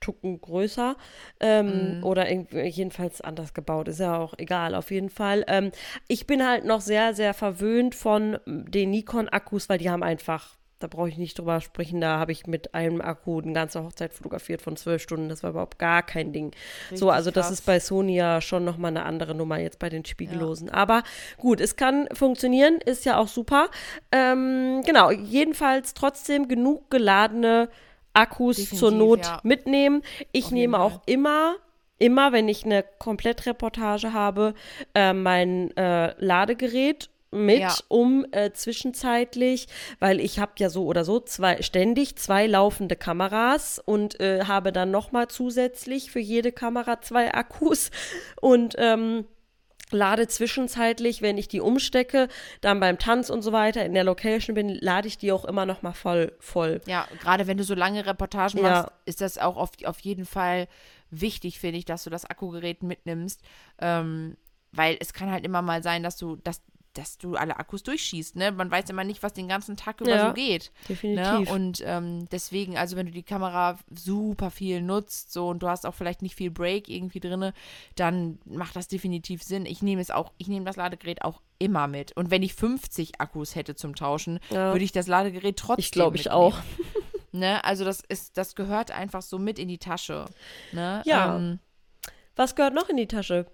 Tucken größer. Ähm, Mhm. Oder jedenfalls anders gebaut. Ist ja auch egal, auf jeden Fall. Ähm, ich bin halt noch sehr, sehr verwöhnt von den Nikon-Akkus, weil die haben einfach. Da brauche ich nicht drüber sprechen. Da habe ich mit einem Akku eine ganze Hochzeit fotografiert von zwölf Stunden. Das war überhaupt gar kein Ding. so, Richtig also das krass. ist bei Sony ja schon nochmal eine andere Nummer jetzt bei den Spiegellosen. Aber gut, es kann funktionieren, ist ja auch super. Ähm, genau, jedenfalls trotzdem genug geladene Akkus Definitiv, zur Not ja. mitnehmen. Ich Auf nehme auch immer, immer, wenn ich eine Komplettreportage habe, äh, mein äh, Ladegerät mit, Ja. um äh, zwischenzeitlich, weil ich habe ja so oder so zwei, ständig zwei laufende Kameras und äh, habe dann nochmal zusätzlich für jede Kamera zwei Akkus und ähm, lade zwischenzeitlich, wenn ich die umstecke, dann beim Tanz und so weiter in der Location bin, lade ich die auch immer noch mal voll, voll. Ja, gerade wenn du so lange Reportagen Ja. machst, ist das auch auf, auf jeden Fall wichtig, finde ich, dass du das Akkugerät mitnimmst. Ähm, weil es kann halt immer mal sein, dass du, dass dass du alle Akkus durchschießt, ne? Man weiß immer nicht, was den ganzen Tag über Ja, so geht. Definitiv. Ne? Und ähm, deswegen, also wenn du die Kamera super viel nutzt, so und du hast auch vielleicht nicht viel Break irgendwie drin, dann macht das definitiv Sinn. Ich nehme es auch, ich nehme das Ladegerät auch immer mit. Und wenn ich 50 Akkus hätte zum Tauschen, Ja. würde ich das Ladegerät trotzdem ich glaube, ich auch. Ne? Also das ist, das gehört einfach so mit in die Tasche. Ne? Ja. Ähm, Was gehört noch in die Tasche?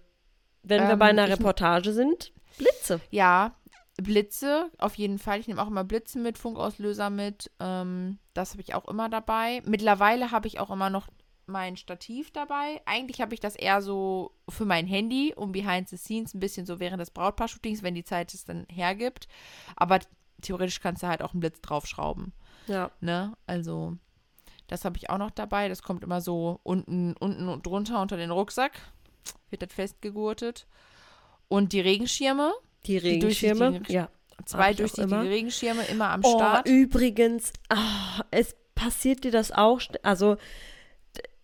Wenn wir Ähm, bei einer Reportage sind, Blitze. Ja, Blitze, auf jeden Fall. Ich nehme auch immer Blitze mit, Funkauslöser mit. Ähm, das habe ich auch immer dabei. Mittlerweile habe ich auch immer noch mein Stativ dabei. Eigentlich habe ich das eher so für mein Handy, um behind the scenes, ein bisschen so während des Brautpaar-Shootings, wenn die Zeit es dann hergibt. Aber theoretisch kannst du halt auch einen Blitz draufschrauben. Ja. Ne? Also, das habe ich auch noch dabei. Das kommt immer so unten, unten und drunter unter den Rucksack. Wird das festgegurtet. Und die Regenschirme. Die Die Regenschirme. Regensch- Ja. Zwei durchsichtige immer. Regenschirme immer am Oh, Start. übrigens, ah, es passiert dir das auch. Also,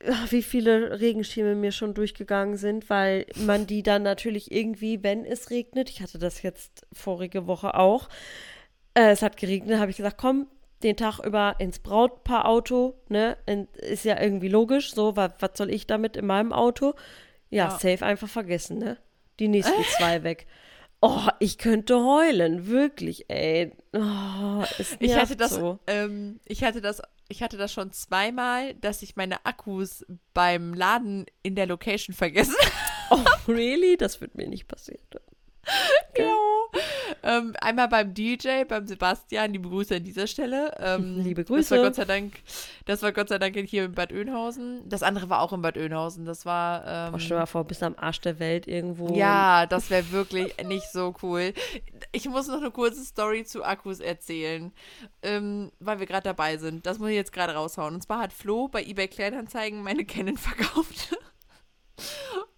ah, wie viele Regenschirme mir schon durchgegangen sind, weil man die dann natürlich irgendwie, wenn es regnet, ich hatte das jetzt vorige Woche auch, äh, es hat geregnet, habe ich gesagt, komm, den Tag über ins Brautpaarauto, ne? Ist ja irgendwie logisch, so, was, was soll ich damit in meinem Auto? Ja, Ja. safe einfach vergessen, ne? Die nächsten zwei weg. Oh, ich könnte heulen, wirklich, ey. Oh, es Ich hatte das, so. ähm, ich hatte das, ich hatte das schon zweimal, dass ich meine Akkus beim Laden in der Location vergessen Oh, really? Das wird mir nicht passieren. Genau. Ähm, einmal beim DJ, beim Sebastian, liebe Grüße an dieser Stelle. Ähm, Liebe Das war Grüße. Gott sei Dank, das war Gott sei Dank hier in Bad Oeynhausen. Das andere war auch in Bad Oeynhausen. Das war. Ähm, Oh, stell mal vor, bis am Arsch der Welt irgendwo. ja, das wäre wirklich nicht so cool. Ich muss noch eine kurze Story zu Akkus erzählen, ähm, weil wir gerade dabei sind. Das muss ich jetzt gerade raushauen. Und zwar hat Flo bei eBay Kleinanzeigen meine Canon verkauft.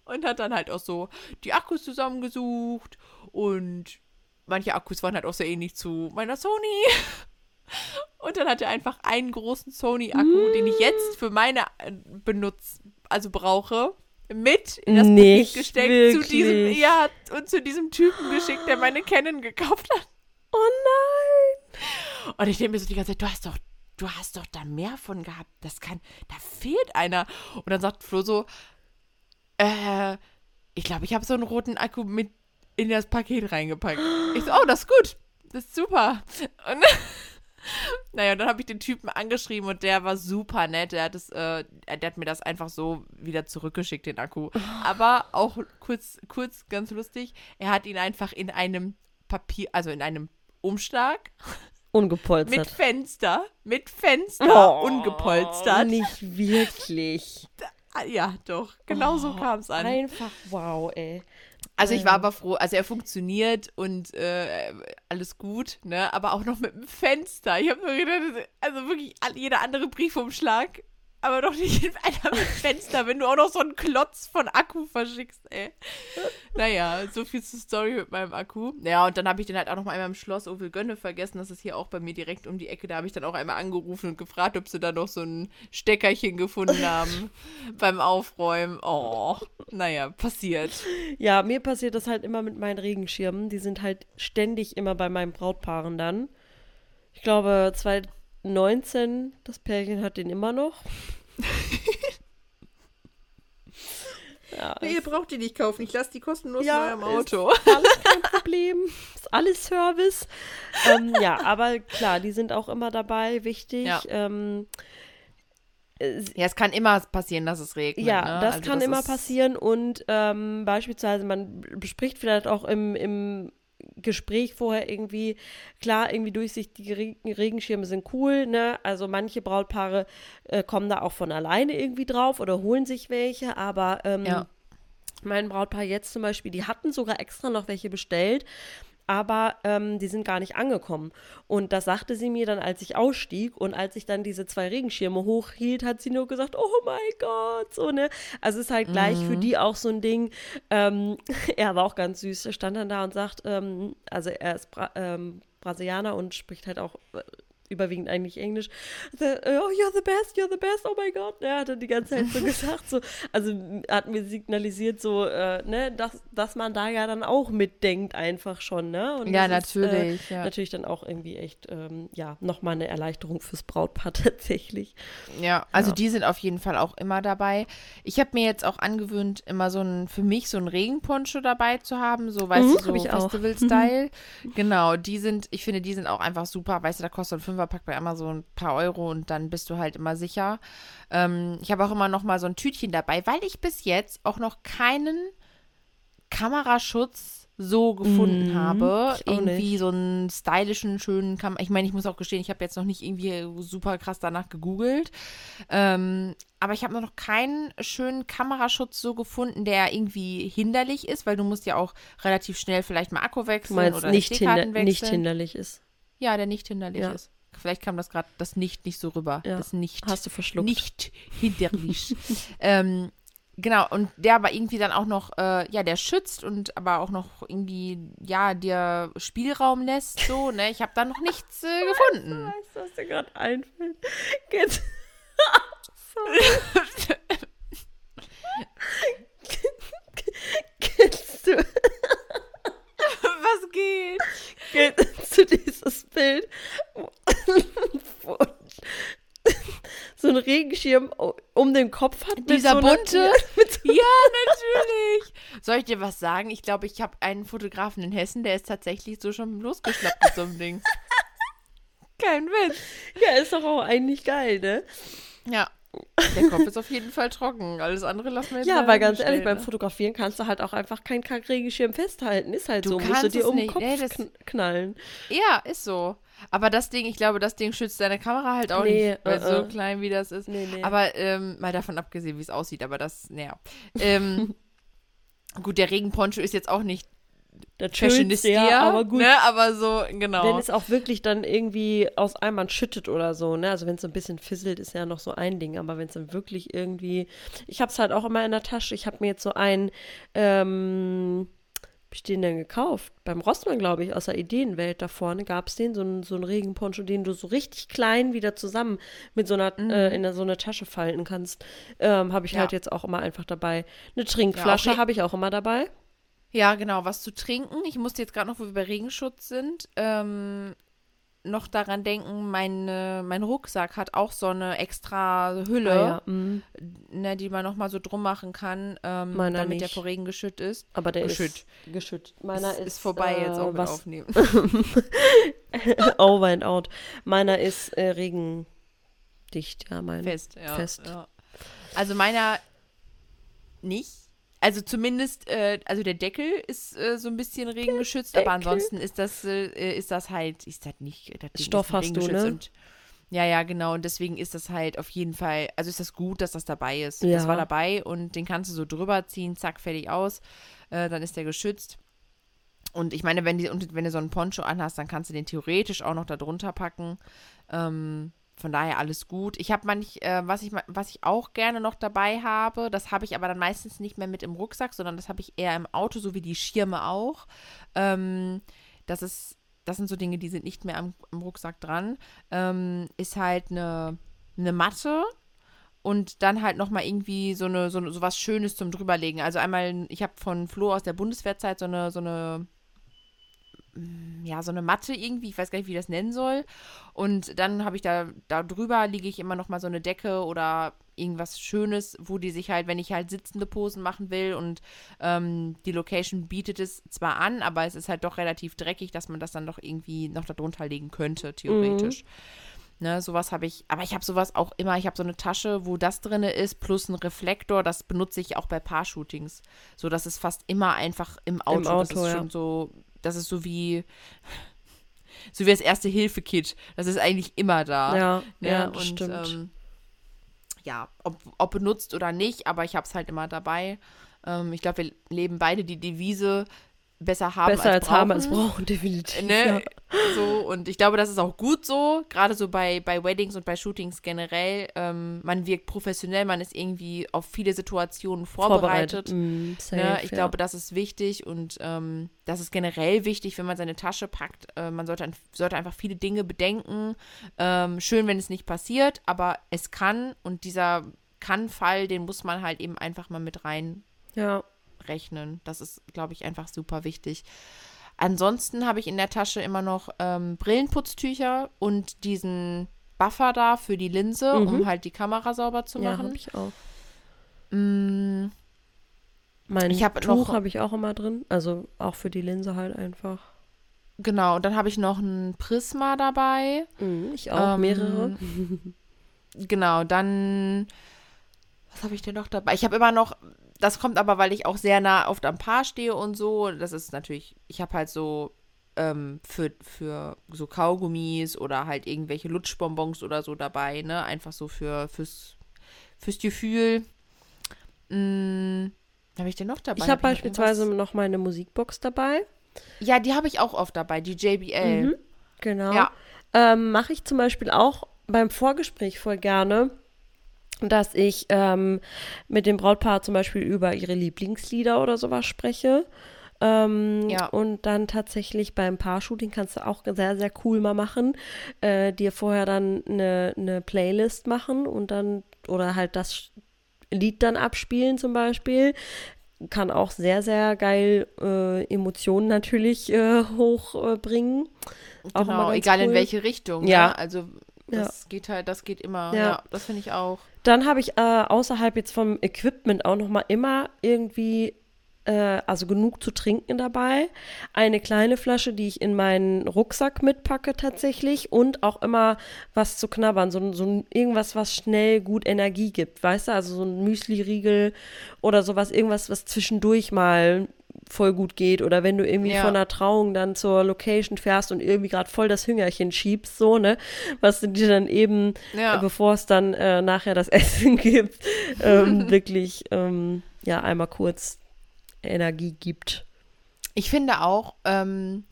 Und hat dann halt auch so die Akkus zusammengesucht. Und manche Akkus waren halt auch sehr ähnlich zu meiner Sony. Und dann hat er einfach einen großen Sony-Akku, den ich jetzt für meine äh, benutz, also brauche, mit in das Nicht Paket gesteckt zu diesem, wirklich. ja, und zu diesem Typen geschickt, der meine Canon gekauft hat. Oh nein. Und ich denke mir so die ganze Zeit, du hast doch, du hast doch da mehr von gehabt. Das kann, da fehlt einer. Und dann sagt Flo so, äh, ich glaube, ich habe so einen roten Akku mit in das Paket reingepackt. Ich so, oh, das ist gut. Das ist super. Und naja, und dann habe ich den Typen angeschrieben und der war super nett. Der hat, es, äh, der hat mir das einfach so wieder zurückgeschickt, den Akku. Aber auch kurz, kurz, ganz lustig, er hat ihn einfach in einem Papier, also in einem Umschlag mit Ungepolstert. Fenster, mit Fenster, Oh, ungepolstert. Nicht wirklich. Ja, doch, genau so Oh, kam es an. Einfach wow, ey. Also ich war aber froh, also er funktioniert und äh, alles gut, ne? Aber auch noch mit dem Fenster. Ich habe nur gedacht, also wirklich jeder andere Briefumschlag, aber doch nicht einer mit Fenster, wenn du auch noch so einen Klotz von Akku verschickst, ey. Naja, so viel zur Story mit meinem Akku. Ja, und dann habe ich den halt auch noch mal einmal im Schloss Ovel Gönne vergessen. Das ist hier auch bei mir direkt um die Ecke. Da habe ich dann auch einmal angerufen und gefragt, ob sie da noch so ein Steckerchen gefunden haben beim Aufräumen. Oh, naja, passiert. Ja, mir passiert das halt immer mit meinen Regenschirmen. Die sind halt ständig immer bei meinen Brautpaaren dann. Ich glaube, 2019, das Pärchen hat den immer noch. ja, Nee, ihr braucht die nicht kaufen. Ich lasse die kostenlos Ja, in eurem Auto. Ist alles kein Problem. Ist alles Service. ähm, ja, aber klar, die sind auch immer dabei, wichtig. Ja. Ähm, äh, Ja, es kann immer passieren, dass es regnet. ja, ne? das Also kann immer ist- passieren und ähm, beispielsweise man bespricht vielleicht auch im, im Gespräch vorher irgendwie, klar, irgendwie durchsichtige Re Regenschirme sind cool, ne? Also manche Brautpaare äh, kommen da auch von alleine irgendwie drauf oder holen sich welche, aber ähm, Ja. mein Brautpaar jetzt zum Beispiel, die hatten sogar extra noch welche bestellt, aber ähm, die sind gar nicht angekommen. Und das sagte sie mir dann, als ich ausstieg und als ich dann diese zwei Regenschirme hochhielt, hat sie nur gesagt, oh mein Gott, so ne. Also ist halt gleich für die auch so ein Ding. Ähm, er war auch ganz süß, er stand dann da und sagt, ähm, also er ist Bra ähm, Brasilianer und spricht halt auch äh, überwiegend eigentlich Englisch. So, oh, you're the best, you're the best, oh my God. Er hat dann die ganze Zeit so gesagt, so, also hat mir signalisiert, so, äh, ne, dass, dass man da ja dann auch mitdenkt, einfach schon, ne? Und ja, natürlich. Ist, äh, ja. Natürlich dann auch irgendwie echt, ähm, ja, nochmal eine Erleichterung fürs Brautpaar tatsächlich. Ja, also ja. die sind auf jeden Fall auch immer dabei. Ich habe mir jetzt auch angewöhnt, immer so ein, für mich so ein Regenponcho dabei zu haben, so, weißt mhm, du, so Festival-Style. genau, die sind, ich finde, die sind auch einfach super. Weißt du, da kostet ein Fünferpack bei Amazon ein paar Euro und dann bist du halt immer sicher. Ähm, ich habe auch immer noch mal so ein Tütchen dabei, weil ich bis jetzt auch noch keinen Kameraschutz so gefunden mhm, habe. Irgendwie nicht. so einen stylischen, schönen Kam Ich meine, ich muss auch gestehen, ich habe jetzt noch nicht irgendwie super krass danach gegoogelt. Ähm, aber ich habe noch keinen schönen Kameraschutz so gefunden, der irgendwie hinderlich ist, weil du musst ja auch relativ schnell vielleicht mal Akku wechseln meinst, oder nicht, hinder nicht hinderlich ist. Ja, der nicht hinderlich ja. ist. Vielleicht kam das gerade das nicht nicht so rüber. Ja. Das nicht. Hast du verschluckt. Nicht hinderlich. ähm, Genau, und der aber irgendwie dann auch noch, äh, ja, der schützt und aber auch noch irgendwie, ja, dir Spielraum lässt, so, ne? Ich habe da noch nichts äh, gefunden. Weißt du, was dir gerade einfällt? Geht. Kennst du. Was geht? Kennst du dieses Bild? Wo, so einen Regenschirm um den Kopf hat. Dieser so bunte? ja, natürlich. Soll ich dir was sagen? Ich glaube, ich habe einen Fotografen in Hessen, der ist tatsächlich so schon losgeschnappt mit so einem Ding. Kein Witz. Ja, ist doch auch eigentlich geil, ne? Ja. Der Kopf ist auf jeden Fall trocken. Alles andere lassen wir jetzt Ja, weil ganz ehrlich, beim Fotografieren kannst du halt auch einfach keinen Regenschirm festhalten. Ist halt du so. Musst du dir um den Kopf nee, knallen. Ja, ist so. Aber das Ding, ich glaube, das Ding schützt deine Kamera halt auch nee, nicht, weil uh, so klein wie das ist. Nee, nee. Aber ähm, mal davon abgesehen, wie es aussieht, aber das, naja. Ähm, gut, der Regenponcho ist jetzt auch nicht der Fashionista, ja, aber gut. Ne, aber so, genau. Wenn es auch wirklich dann irgendwie aus Eimern schüttet oder so, ne? Also wenn es so ein bisschen fisselt, ist ja noch so ein Ding. Aber wenn es dann wirklich irgendwie. Ich habe es halt auch immer in der Tasche. Ich habe mir jetzt so ein, ähm, habe ich den denn gekauft? Beim Rossmann, glaube ich, aus der Ideenwelt da vorne gab es den, so einen, so einen Regenponcho, den du so richtig klein wieder zusammen mit so einer, mhm. äh, in so eine Tasche falten kannst. Ähm, habe ich ja. halt jetzt auch immer einfach dabei. Eine Trinkflasche ja, habe ich auch immer dabei. Ja, genau, was zu trinken. Ich musste jetzt gerade noch, wo wir bei Regenschutz sind, ähm, noch daran denken, mein, mein Rucksack hat auch so eine extra Hülle, ah, ja. mhm. ne, die man nochmal so drum machen kann, ähm, damit nicht. der vor Regen geschützt ist. Aber der geschütt. ist geschütt. Meiner ist, ist vorbei äh, jetzt auch was aufnehmen. Over and out. Meiner ist äh, regendicht, ja, mein. Fest, ja. Fest. Ja. Also meiner nicht also zumindest, äh, also der Deckel ist äh, so ein bisschen regengeschützt, aber ansonsten ist das, äh, ist das halt, ist das nicht, das Stoff hast du, ne? Und, ja, ja, genau. Und deswegen ist das halt auf jeden Fall, also ist das gut, dass das dabei ist. Ja. Das war dabei und den kannst du so drüber ziehen, zack, fertig aus. Äh, dann ist der geschützt. Und ich meine, wenn, die, wenn du so einen Poncho anhast, dann kannst du den theoretisch auch noch da drunter packen. Ähm, von daher alles gut. Ich habe manch, äh, was ich was ich auch gerne noch dabei habe, das habe ich aber dann meistens nicht mehr mit im Rucksack, sondern das habe ich eher im Auto, so wie die Schirme auch. Ähm, das ist, das sind so Dinge, die sind nicht mehr am, am Rucksack dran. Ähm, ist halt eine, eine Matte und dann halt nochmal irgendwie so eine so, so was Schönes zum drüberlegen. Also einmal, ich habe von Flo aus der Bundeswehrzeit so eine so eine ja, so eine Matte irgendwie, ich weiß gar nicht, wie ich das nennen soll. Und dann habe ich da, da drüber liege ich immer noch mal so eine Decke oder irgendwas Schönes, wo die sich halt, wenn ich halt sitzende Posen machen will und ähm, die Location bietet es zwar an, aber es ist halt doch relativ dreckig, dass man das dann doch irgendwie noch darunter legen könnte, theoretisch. Mhm. Ne, sowas habe ich, aber ich habe sowas auch immer, ich habe so eine Tasche, wo das drin ist, plus ein Reflektor, das benutze ich auch bei Paar-Shootings. So, das ist fast immer einfach im Auto. Im Auto das ist ja. schon so das ist so wie so wie das erste Hilfe-Kit. Das ist eigentlich immer da. Ja, ne? ja das Und, stimmt. Ähm, ja, ob, ob, benutzt oder nicht, aber ich habe es halt immer dabei. Ähm, ich glaube, wir leben beide die Devise, besser haben Besser als, als brauchen. haben als brauchen, definitiv. Ne? Ja. So, und ich glaube, das ist auch gut so, gerade so bei, bei Weddings und bei Shootings generell. Ähm, man wirkt professionell, man ist irgendwie auf viele Situationen vorbereitet. Mm, safe, Ne? Ich ja. glaube, das ist wichtig und ähm, das ist generell wichtig, wenn man seine Tasche packt. Äh, man sollte, sollte einfach viele Dinge bedenken. Ähm, schön, wenn es nicht passiert, aber es kann und dieser Kann-Fall, den muss man halt eben einfach mal mit rein ja. Rechnen. Das ist, glaube ich, einfach super wichtig. Ansonsten habe ich in der Tasche immer noch ähm, Brillenputztücher und diesen Buffer da für die Linse, um Mhm. halt die Kamera sauber zu Ja, machen. habe ich auch. Mm, Mein Ich hab Tuch habe ich auch immer drin. Also auch für die Linse halt einfach. genau, und dann habe ich noch ein Prisma dabei. Mhm, ich auch, Ähm, mehrere. Genau, dann. Was habe ich denn noch dabei? Ich habe immer noch. Das kommt aber, weil ich auch sehr nah oft am Paar stehe und so. Das ist natürlich. Ich habe halt so. Ähm, für, für so Kaugummis oder halt irgendwelche Lutschbonbons oder so dabei, ne? Einfach so für, fürs, fürs Gefühl. Hm, habe ich denn noch dabei? Ich habe Hab noch beispielsweise irgendwas? noch meine Musikbox dabei. Ja, die habe ich auch oft dabei, die JBL. Mhm, genau. Ja. Ähm, Mache ich zum Beispiel auch beim Vorgespräch voll gerne, dass ich ähm, mit dem Brautpaar zum Beispiel über ihre Lieblingslieder oder sowas spreche. Ähm, Ja. Und dann tatsächlich beim Paar-Shooting kannst du auch sehr, sehr cool mal machen. Äh, dir vorher dann eine, eine Playlist machen und dann, oder halt das Lied dann abspielen zum Beispiel. Kann auch sehr, sehr geil äh, Emotionen natürlich äh, hochbringen. Genau, egal in cool. welche Richtung. Ja. Ne? Also das geht halt, das geht immer. Ja. Ja, das finde ich auch. Dann habe ich äh, außerhalb jetzt vom Equipment auch noch mal immer irgendwie, äh, also genug zu trinken dabei. Eine kleine Flasche, die ich in meinen Rucksack mitpacke tatsächlich und auch immer was zu knabbern, so, so ein- irgendwas, was schnell gut Energie gibt, weißt du? Also so ein Müsli-Riegel oder sowas, irgendwas, was zwischendurch mal voll gut geht oder wenn du irgendwie Ja. von einer Trauung dann zur Location fährst und irgendwie gerade voll das Hüngerchen schiebst, so, ne, was du dir dann eben Ja. äh, bevor es dann äh, nachher das Essen gibt, ähm, wirklich ähm, ja einmal kurz Energie gibt. Ich finde auch, ähm,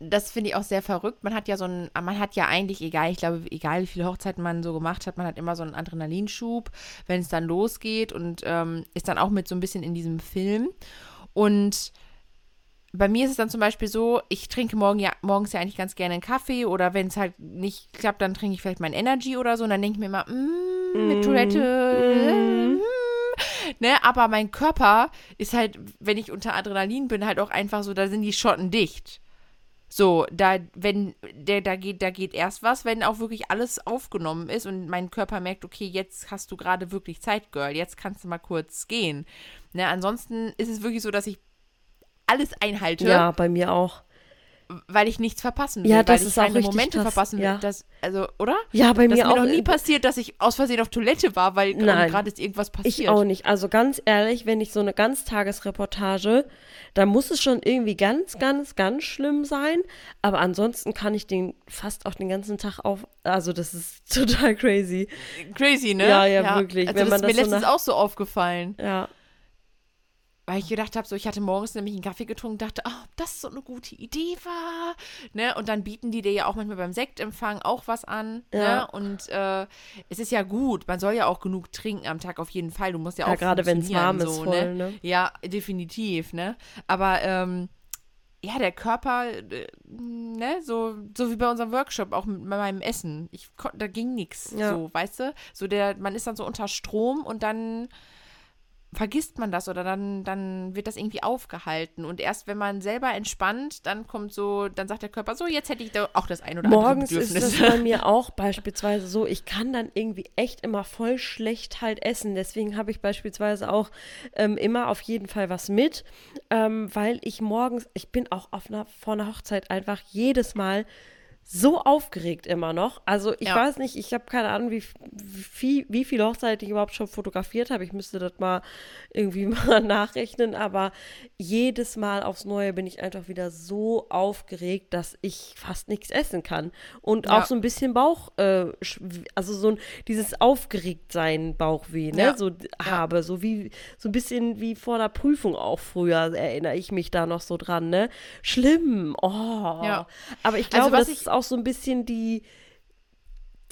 das finde ich auch sehr verrückt. Man hat ja so ein, man hat ja eigentlich, egal, ich glaube, egal wie viele Hochzeiten man so gemacht hat, man hat immer so einen Adrenalinschub, wenn es dann losgeht und ähm, ist dann auch mit so ein bisschen in diesem Film. Und bei mir ist es dann zum Beispiel so, ich trinke morgen ja, morgens ja eigentlich ganz gerne einen Kaffee oder wenn es halt nicht klappt, dann trinke ich vielleicht mein Energy oder so und dann denke ich mir immer, mm, mit Toilette, mm. Ne, aber mein Körper ist halt, wenn ich unter Adrenalin bin, halt auch einfach so, da sind die Schotten dicht. So, da, wenn, der, da geht, da geht erst was, wenn auch wirklich alles aufgenommen ist und mein Körper merkt, okay, jetzt hast du gerade wirklich Zeit, Girl, jetzt kannst du mal kurz gehen. Ne, ansonsten ist es wirklich so, dass ich alles einhalte, Ja, bei mir auch. weil ich nichts verpassen will, Ja, weil das ich ist auch keine Momente krass, verpassen will. ja. Das, also, oder? Ja, bei Das mir ist mir auch. noch nie passiert, dass ich aus Versehen auf Toilette war, weil gerade ist irgendwas passiert. Ich auch nicht. Also ganz ehrlich, wenn ich so eine Ganztagesreportage, da muss es schon irgendwie ganz, ganz, ganz schlimm sein. Aber ansonsten kann ich den fast auch den ganzen Tag auf. Also das ist total crazy. Crazy, ne? Ja, ja, wirklich. Also Wenn das ist mir das so letztens auch so aufgefallen. Ja. Weil ich gedacht habe, so ich hatte morgens nämlich einen Kaffee getrunken, dachte, oh, ob das so eine gute Idee war. Ne? Und dann bieten die dir ja auch manchmal beim Sektempfang auch was an. Ja. Ne? Und äh, es ist ja gut, man soll ja auch genug trinken am Tag auf jeden Fall. Du musst ja, Ja, auch gerade wenn's funktionieren, warm ist, so, voll, ne? ne? Ja, definitiv, ne? Aber ähm, ja, der Körper, äh, ne, so, so wie bei unserem Workshop, auch mit meinem Essen. Ich da ging nichts, Ja. so, weißt du? So der, man ist dann so unter Strom und dann vergisst man das oder dann, dann wird das irgendwie aufgehalten. Und erst wenn man selber entspannt, dann kommt so, dann sagt der Körper, so, jetzt hätte ich da auch das ein oder Morgens andere ist Bedürfnis. das bei mir auch beispielsweise so, ich kann dann irgendwie echt immer voll schlecht halt essen. Deswegen habe ich beispielsweise auch ähm, immer auf jeden Fall was mit, ähm, weil ich morgens, ich bin auch auf einer, vor einer Hochzeit einfach jedes Mal so aufgeregt immer noch. Also ich Ja. weiß nicht, ich habe keine Ahnung, wie, wie, wie viele Hochzeiten ich überhaupt schon fotografiert habe. Ich müsste das mal irgendwie mal nachrechnen, aber jedes Mal aufs Neue bin ich einfach wieder so aufgeregt, dass ich fast nichts essen kann. Und Ja. auch so ein bisschen Bauch, äh, also so ein, dieses Aufgeregtsein, Bauchweh, ne, Ja. so habe, so wie, so ein bisschen wie vor der Prüfung auch früher, erinnere ich mich da noch so dran, ne. Schlimm, oh. Aber ich Also glaube, was das ist auch so ein bisschen die,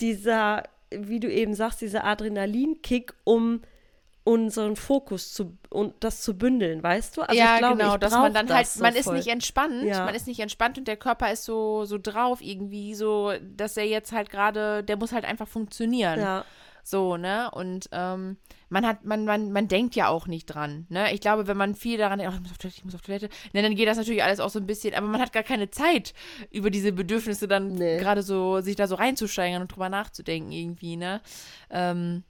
dieser, wie du eben sagst, dieser Adrenalinkick, um unseren Fokus zu und das zu bündeln, weißt du? Also ja, ich glaube, genau, ich dass man dann halt, so man ist voll. nicht entspannt, Ja. man ist nicht entspannt und der Körper ist so, so drauf irgendwie, so, dass er jetzt halt gerade, der muss halt einfach funktionieren. Ja, So, ne? Und ähm, man hat, man, man, man denkt ja auch nicht dran, ne? Ich glaube, wenn man viel daran denkt, ach, ich muss auf Toilette, ich muss auf Toilette, ne, dann geht das natürlich alles auch so ein bisschen, aber man hat gar keine Zeit, über diese Bedürfnisse dann Nee. gerade so, sich da so reinzusteigern und drüber nachzudenken irgendwie, ne? Ähm,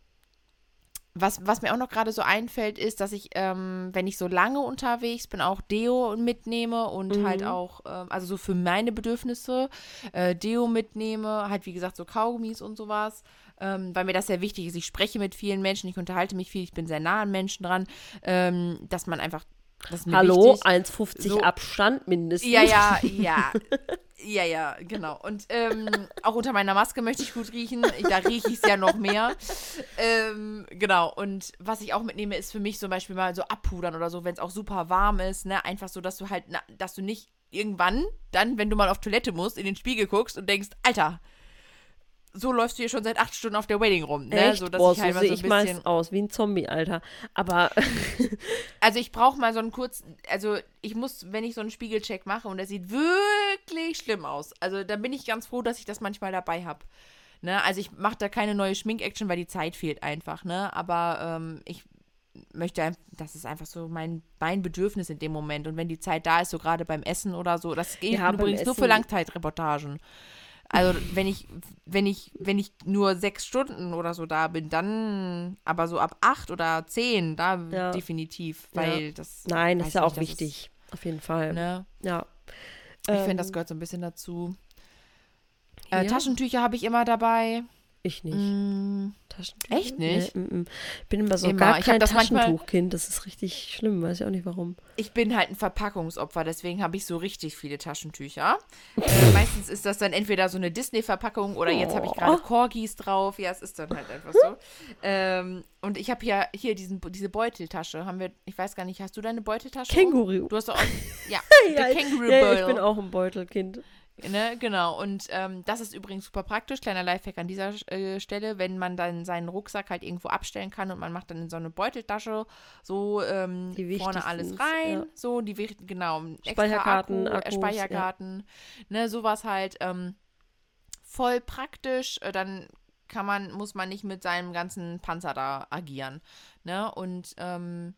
was, was mir auch noch gerade so einfällt, ist, dass ich, ähm, wenn ich so lange unterwegs bin, auch Deo mitnehme und Mhm. halt auch, ähm, also so für meine Bedürfnisse, äh, Deo mitnehme, halt wie gesagt so Kaugummis und sowas, ähm, weil mir das sehr wichtig ist. Ich spreche mit vielen Menschen, ich unterhalte mich viel, ich bin sehr nah an Menschen dran, ähm, dass man einfach, das hallo, wichtig. 1,50 So- Abstand mindestens. Ja, ja, ja. Ja, ja, genau. Und ähm, auch unter meiner Maske möchte ich gut riechen. Da rieche ich es ja noch mehr. Ähm, genau. Und was ich auch mitnehme, ist für mich zum Beispiel mal so abpudern oder so, wenn es auch super warm ist. Ne? Einfach so, dass du halt, na, dass du nicht irgendwann dann, wenn du mal auf Toilette musst, in den Spiegel guckst und denkst, Alter, so läufst du hier schon seit acht Stunden auf der Wedding rum. Ne? Echt? So, dass Boah, ich halt so sehe so ich meist bisschen. aus, wie ein Zombie, Alter. Aber Also ich brauche mal so einen kurzen, also ich muss, wenn ich so einen Spiegelcheck mache und der sieht wirklich schlimm aus, also da bin ich ganz froh, dass ich das manchmal dabei habe. Ne? Also ich mache da keine neue Schmink-Action, weil die Zeit fehlt einfach, ne? Aber ähm, ich möchte, das ist einfach so mein, mein Bedürfnis in dem Moment. Und wenn die Zeit da ist, so gerade beim Essen oder so, das geht Ja, übrigens nur für Langzeitreportagen. Also wenn ich, wenn ich, wenn ich nur sechs Stunden oder so da bin, dann aber so ab acht oder zehn, da Ja. definitiv, Ja. weil das. nein, das ist ja nicht, auch das wichtig. Auf jeden Fall. Ist, ne? Ja. Ich finde, das Ähm, gehört so ein bisschen dazu. Äh, ja. Taschentücher habe ich immer dabei. Ich nicht. Mm, Taschentücher? Echt nicht? Nee, mm, mm. Ich bin immer so Immer. gar kein Taschentuchkind. Das ist richtig schlimm. Weiß ich auch nicht warum. ich bin halt ein Verpackungsopfer, deswegen habe ich so richtig viele Taschentücher. äh, meistens ist das dann entweder so eine Disney-Verpackung oder jetzt habe ich gerade Oh. Corgis drauf. Ja, es ist dann halt einfach so. ähm, und ich habe ja hier diesen, diese Beuteltasche. Haben wir, ich weiß gar nicht, hast du deine Beuteltasche? Känguru. Du hast doch auch, ja, ja, der ich- Känguru ja, ich bin auch ein Beutelkind. Ne, genau. Und ähm, das ist übrigens super praktisch. Kleiner Lifehack an dieser äh, Stelle, wenn man dann seinen Rucksack halt irgendwo abstellen kann und man macht dann in so eine Beuteltasche so ähm, vorne alles rein. ja. So, die genau. Speicherkarten, Akku, äh, Akkus, Speicherkarten, ne, sowas halt. Ähm, voll praktisch. Äh, dann kann man, muss man nicht mit seinem ganzen Panzer da agieren. Ne? Und ähm,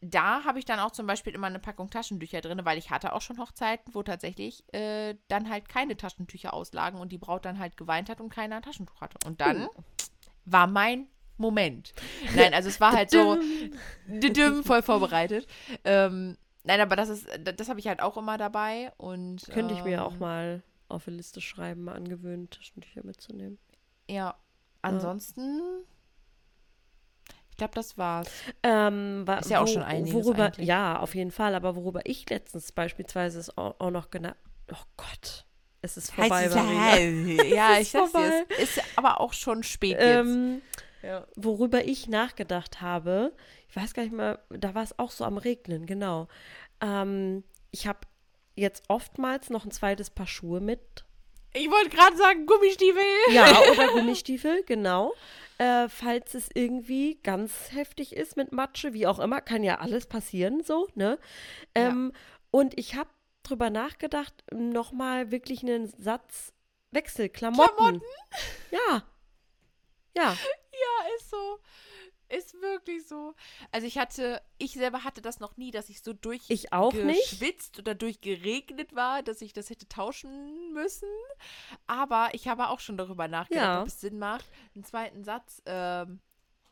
da habe ich dann auch zum Beispiel immer eine Packung Taschentücher drin, weil ich hatte auch schon Hochzeiten, wo tatsächlich äh, dann halt keine Taschentücher auslagen und die Braut dann halt geweint hat und keiner ein Taschentuch hatte. Und dann war mein Moment. Nein, also es war halt so voll vorbereitet. Ähm, nein, aber das ist, das habe ich halt auch immer dabei und Könnte ich mir auch ähm, mal auf die Liste schreiben, mal angewöhnen, Taschentücher mitzunehmen. Ja, ansonsten, ich glaube, das war's. Ähm, wa- Ist ja auch schon einiges worüber, eigentlich. Ja, auf jeden Fall. Aber worüber ich letztens beispielsweise ist auch, auch noch genannt. Oh Gott, es ist vorbei. Marina. ja, Es ich sag's dir, es ist aber auch schon spät jetzt. Ähm, Ja. worüber ich nachgedacht habe, ich weiß gar nicht mehr, da war es auch so am Regnen, genau. Ähm, ich habe jetzt oftmals noch ein zweites Paar Schuhe mit. Ich wollte gerade sagen, Gummistiefel. Ja, oder Gummistiefel, genau. Äh, falls es irgendwie ganz heftig ist mit Matsche, wie auch immer, kann ja alles passieren, so, ne? Ähm, Und ich habe drüber nachgedacht, nochmal wirklich einen Satz Wechselklamotten. Klamotten? Ja. Ja. Ja, ist so. Ist wirklich so. Also ich hatte, ich selber hatte das noch nie, dass ich so durch Ich auch nicht. geschwitzt oder durchgeregnet war, dass ich das hätte tauschen müssen. Aber ich habe auch schon darüber nachgedacht, Ja. ob es Sinn macht, einen zweiten Satz ähm,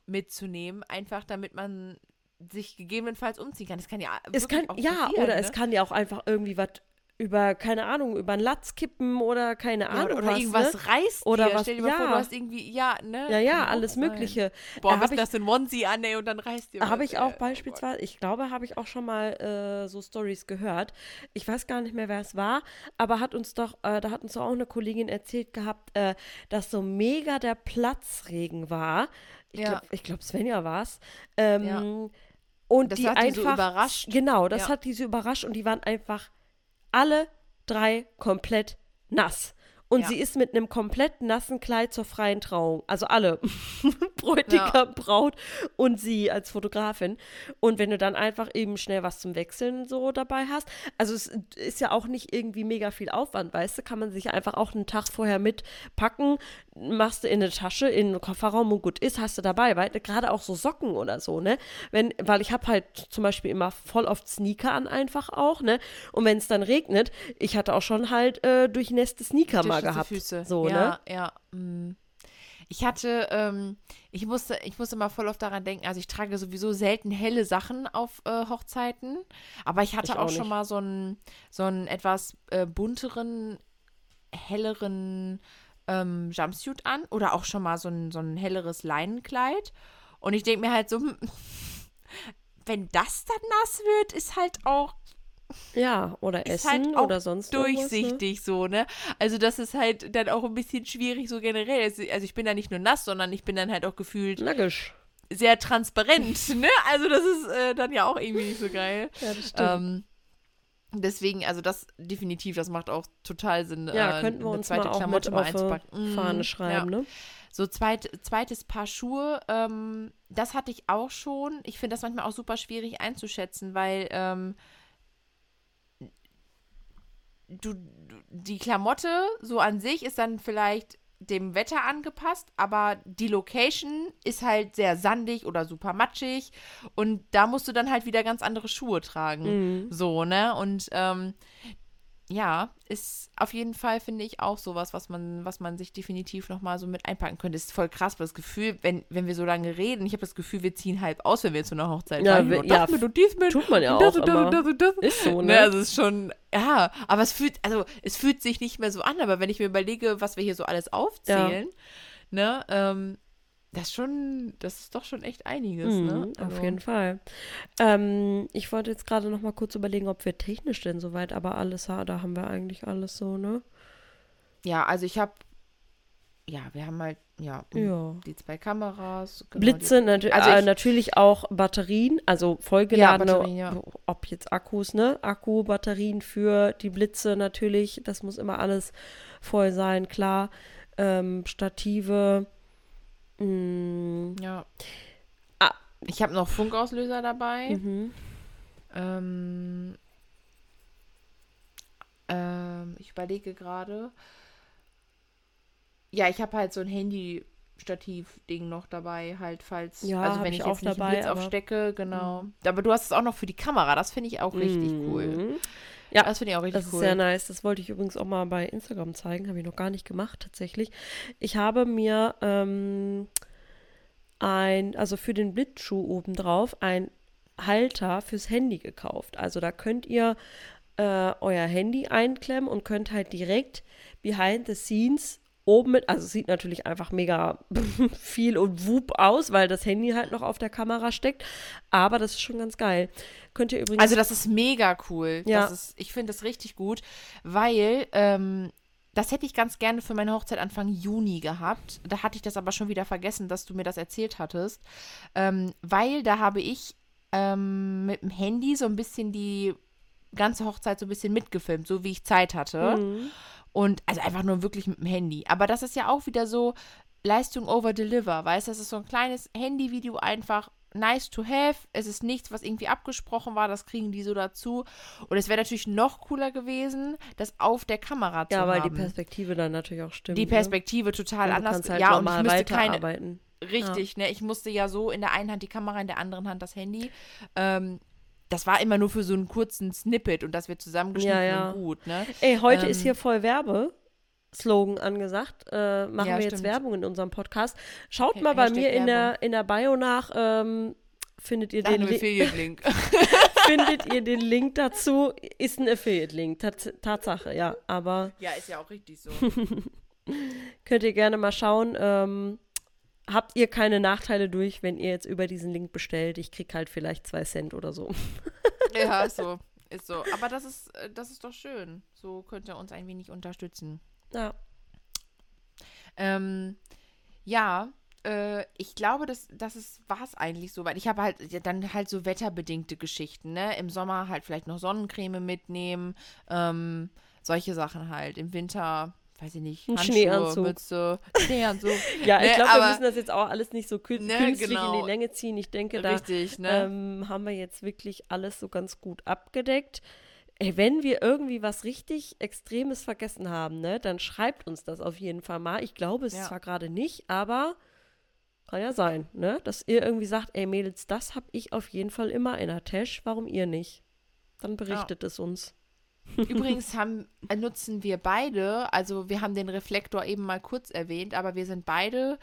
mitzunehmen, einfach damit man sich gegebenenfalls umziehen kann. Das kann ja Es kann, ja, passieren, oder ne? es kann ja auch einfach irgendwie was über, keine Ahnung, über einen Latz kippen oder keine Ja, Ahnung oder, oder was. irgendwas ne? reißt Oder dir. was- Stell dir mal vor, ja. du hast irgendwie, ja, ne? Ja, ja, auch alles sein. Mögliche. Boah, was ich- das in Onesie an, ey, und dann reißt dir Habe ich auch ey. Oh beispielsweise, ich glaube, habe ich auch schon mal äh, so Stories gehört. Ich weiß gar nicht mehr, wer es war, aber hat uns doch, äh, da hat uns doch auch eine Kollegin erzählt gehabt, äh, dass so mega der Platzregen war. Ich Ja. glaube, glaub, Svenja war es. Ähm, Ja. Und Das die hat die einfach. so überrascht. Genau, das Ja. hat die so überrascht und die waren einfach alle drei komplett nass. Und Ja. sie ist mit einem komplett nassen Kleid zur freien Trauung. Also alle. Bräutigam, Braut und sie als Fotografin. Und wenn du dann einfach eben schnell was zum Wechseln so dabei hast. Also es ist ja auch nicht irgendwie mega viel Aufwand, weißt du, kann man sich einfach auch einen Tag vorher mitpacken, machst du in eine Tasche, in den Kofferraum und gut ist, hast du dabei, weil gerade auch so Socken oder so, ne? Wenn, weil ich habe halt zum Beispiel immer voll oft Sneaker an einfach auch, ne? Und wenn es dann regnet, ich hatte auch schon halt äh, durchnässte Sneaker mal Durchschnittliche gehabt. Füße. So, ja, ne? Ja, mm. Ich hatte, ähm, ich musste, ich musste mal voll oft daran denken, also ich trage sowieso selten helle Sachen auf äh, Hochzeiten, aber ich hatte Ich auch, auch schon mal so einen, so einen etwas äh, bunteren, helleren ähm, Jumpsuit an oder auch schon mal so ein, so ein helleres Leinenkleid. Und ich denke mir halt so, hm, wenn das dann nass wird, ist halt auch Ja, oder ist Essen halt oder sonst ne? durchsichtig so, ne? Also das ist halt dann auch ein bisschen schwierig so generell. Also ich bin da nicht nur nass, sondern ich bin dann halt auch gefühlt Nagisch. sehr transparent, ne? Also das ist äh, dann ja auch irgendwie nicht so geil. Ja, das stimmt. Ähm, deswegen, also das definitiv, das macht auch total Sinn, ja, äh, könnten wir eine uns zweite mal auch Klamotte mit auf einzupacken. Mhm, Fahne schreiben, ja. ne? So zweit, zweites Paar Schuhe, ähm, das hatte ich auch schon. Ich finde das manchmal auch super schwierig einzuschätzen, weil ähm, du, die Klamotte so an sich ist dann vielleicht dem Wetter angepasst, aber die Location ist halt sehr sandig oder super matschig und da musst du dann halt wieder ganz andere Schuhe tragen. Mhm. So, ne? Und ähm, ja, ist auf jeden Fall, finde ich, auch sowas, was man, was man sich definitiv nochmal so mit einpacken könnte. Ist voll krass, weil das Gefühl, wenn, wenn wir so lange reden, ich habe das Gefühl, wir ziehen halb aus, wenn wir zu einer Hochzeit Ja, fahren. Und das ja, mit und dies mit. tut man ja das auch und das immer. und das und das. Ist so, Ne, ne? also es ist schon, ja, aber es fühlt, also es fühlt sich nicht mehr so an, aber wenn ich mir überlege, was wir hier so alles aufzählen, ne, ähm, das schon, das ist doch schon echt einiges, ne? Mhm, auf Also, jeden Fall. Ähm, ich wollte jetzt gerade noch mal kurz überlegen, ob wir technisch denn soweit, aber alles, da haben wir eigentlich alles so, ne? Ja, also ich habe, ja, wir haben halt, ja, Ja. die zwei Kameras. genau, Blitze, natu Also äh, ich- natürlich auch Batterien, also vollgeladene, Ja, Batterien, ja. ob jetzt Akkus, ne? Akku, Batterien für die Blitze natürlich, das muss immer alles voll sein, klar. Ähm, Stative, Die, ja. Ah. Ich habe noch Funkauslöser dabei. mhm. Ähm, ähm, ich überlege gerade. Ja, ich habe halt so ein Handy-Stativ-Ding noch dabei, halt, falls. Ja, also wenn ich ich, auch jetzt nicht dabei, Blitz aufstecke, genau. Aber du hast es auch noch für die Kamera, das finde ich auch richtig cool. Ja, Das finde ich auch richtig Das cool. ist sehr nice. Das wollte ich übrigens auch mal bei Instagram zeigen. Habe ich noch gar nicht gemacht, tatsächlich. Ich habe mir ähm, ein, also für den Blitzschuh obendrauf, ein Halter fürs Handy gekauft. Also da könnt ihr äh, euer Handy einklemmen und könnt halt direkt behind the scenes oben mit, also es sieht natürlich einfach mega viel und wup aus, weil das Handy halt noch auf der Kamera steckt. Aber das ist schon ganz geil. Könnt ihr übrigens. Also das ist mega cool. Ja. Ist, ich finde das richtig gut, weil ähm, das hätte ich ganz gerne für meine Hochzeit Anfang Juni gehabt. Da hatte ich das aber schon wieder vergessen, dass du mir das erzählt hattest. Ähm, weil da habe ich ähm, mit dem Handy so ein bisschen die ganze Hochzeit so ein bisschen mitgefilmt, so wie ich Zeit hatte. Mhm. Und also einfach nur wirklich mit dem Handy. Aber das ist ja auch wieder so Leistung over deliver, weißt du? Das ist so ein kleines Handyvideo einfach nice to have. Es ist nichts, was irgendwie abgesprochen war, das kriegen die so dazu. Und es wäre natürlich noch cooler gewesen, das auf der Kamera zu Ja, weil haben. die Perspektive dann natürlich auch stimmt. Die Perspektive total ne? Und du anders. halt ja, und ich müsste keine. Richtig, ne? Ich musste ja so in der einen Hand die Kamera, in der anderen Hand das Handy. Ähm, das war immer nur für so einen kurzen Snippet und das wird zusammengeschnitten Ja, ja. und gut, ne? Ey, heute ist Ähm, hier voll Werbe-Slogan angesagt. Äh, machen Ja, wir jetzt stimmt. Werbung in unserem Podcast. Schaut Ha- mal bei Hashtag mir in Werbung. der, in der Bio nach. Ähm, findet ihr Ach, den Link. Findet ihr den Link dazu. Ist ein Affiliate-Link, Tats Tatsache, ja. Aber Ja, ist ja auch richtig so. könnt ihr gerne mal schauen. Ähm, habt ihr keine Nachteile durch, wenn ihr jetzt über diesen Link bestellt? Ich krieg halt vielleicht zwei Cent oder so. ja, ist so. Ist so. Aber das ist, äh, das ist doch schön. So könnt ihr uns ein wenig unterstützen. Ja. Ähm, ja, äh, ich glaube, das, das ist, war es eigentlich so, weil ich habe halt ja, dann halt so wetterbedingte Geschichten, ne? Im Sommer halt vielleicht noch Sonnencreme mitnehmen, ähm, solche Sachen halt. Im Winter, weiß ich nicht, Ein Handschuhe, Schneeanzug. Mütze, Schneeanzug. Ja, ich Ne, glaube, wir müssen das jetzt auch alles nicht so kü Ne, künstlich in genau. die Länge ziehen. Ich denke, da Richtig, ne? ähm, haben wir jetzt wirklich alles so ganz gut abgedeckt. Ey, wenn wir irgendwie was richtig Extremes vergessen haben, ne, dann schreibt uns das auf jeden Fall mal. Ich glaube es Ja. zwar gerade nicht, aber kann ja sein, ne, dass ihr irgendwie sagt, ey Mädels, das habe ich auf jeden Fall immer in der Tasche, warum ihr nicht? Dann berichtet es uns. Übrigens haben, äh, nutzen wir beide, also wir haben den Reflektor eben mal kurz erwähnt, aber wir sind beide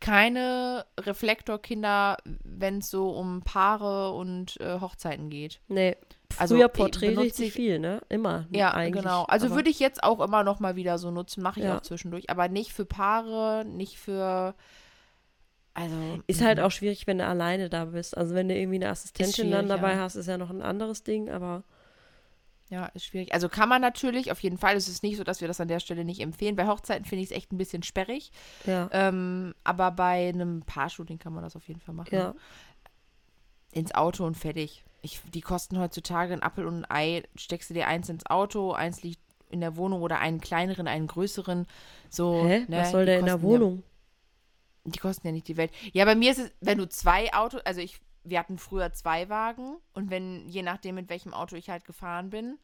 keine Reflektorkinder, wenn es so um Paare und äh, Hochzeiten geht. Nee, Also, früher Porträt richtig ich- viel, ne? Immer. Ja, eigentlich. genau. Also würde ich jetzt auch immer noch mal wieder so nutzen, mache ich Ja. auch zwischendurch, aber nicht für Paare, nicht für also Ist halt mhm. auch schwierig, wenn du alleine da bist. Also wenn du irgendwie eine Assistentin dann dabei ja. hast, ist ja noch ein anderes Ding, aber Ja, ist schwierig. Also kann man natürlich, auf jeden Fall. Es ist nicht so, dass wir das an der Stelle nicht empfehlen. Bei Hochzeiten finde ich es echt ein bisschen sperrig. ja. Ähm, aber bei einem Paar-Shooting kann man das auf jeden Fall machen. Ja. Ins Auto und fertig. Ich, die kosten heutzutage ein Apfel und ein Ei. Steckst du dir eins ins Auto, eins liegt in der Wohnung oder einen kleineren, einen größeren. So, Hä? ne, Was soll der in der kosten ja- Wohnung? Die kosten ja nicht die Welt. Ja, bei mir ist es, wenn du zwei Autos, also ich, wir hatten früher zwei Wagen und wenn, je nachdem, mit welchem Auto ich halt gefahren bin,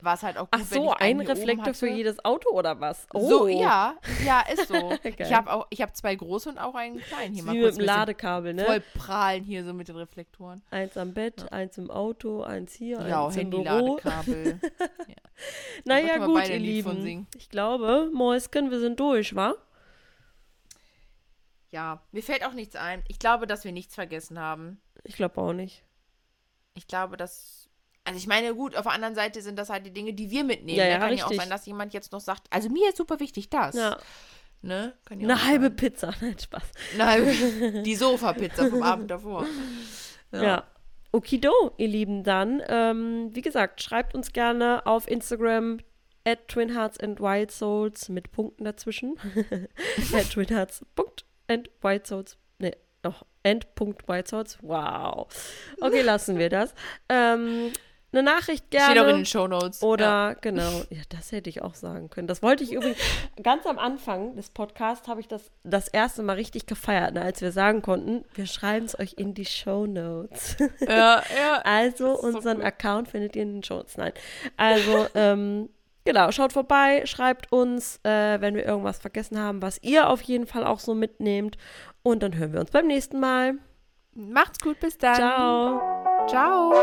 war es halt auch gut, Ach wenn so, ein Reflektor für jedes Auto oder was? Oh. So, ja, ja, ist so. Ich habe auch, ich habe zwei große und auch einen kleinen hier. Mal wie kurz mit dem Ladekabel, ne? Voll prahlen hier so mit den Reflektoren. Eins am Bett, eins im Auto, eins hier, Ja, eins im Büro. Handy-Ladekabel. Naja, Da können wir gut, ihr Lieben. Ich glaube, Mäusken, wir sind durch, wa? ja, mir fällt auch nichts ein. Ich glaube, dass wir nichts vergessen haben. Ich glaube auch nicht. Ich glaube, dass. Also ich meine, gut, auf der anderen Seite sind das halt die Dinge, die wir mitnehmen. Ja, ne? ja, Kann ja auch richtig. sein, dass jemand jetzt noch sagt, also mir ist super wichtig das. Ja, Ne? Kann ja eine halbe sein. Pizza, nein, Spaß. Eine halbe. Die Sofapizza vom Abend davor. Ja. Okido, ihr Lieben, dann, ähm, wie gesagt, schreibt uns gerne auf Instagram at Twin Hearts and Wild Souls mit Punkten dazwischen. at Twin Hearts Punkt and Wild Souls. Noch and Punkt Wild Souls. Wow. Okay, lassen wir das. Ähm, eine Nachricht gerne. Steht auch in den Shownotes. Oder, Ja. genau, ja, das hätte ich auch sagen können. Das wollte ich übrigens, ganz am Anfang des Podcasts habe ich das das erste Mal richtig gefeiert, ne, als wir sagen konnten, wir schreiben es euch in die Show Notes. Ja, ja. also so unseren cool. Account findet ihr in den Show Notes. Nein, also, ähm, genau, schaut vorbei, schreibt uns, äh, wenn wir irgendwas vergessen haben, was ihr auf jeden Fall auch so mitnehmt. Und dann hören wir uns beim nächsten Mal. Macht's gut, bis dann. Ciao. Ciao.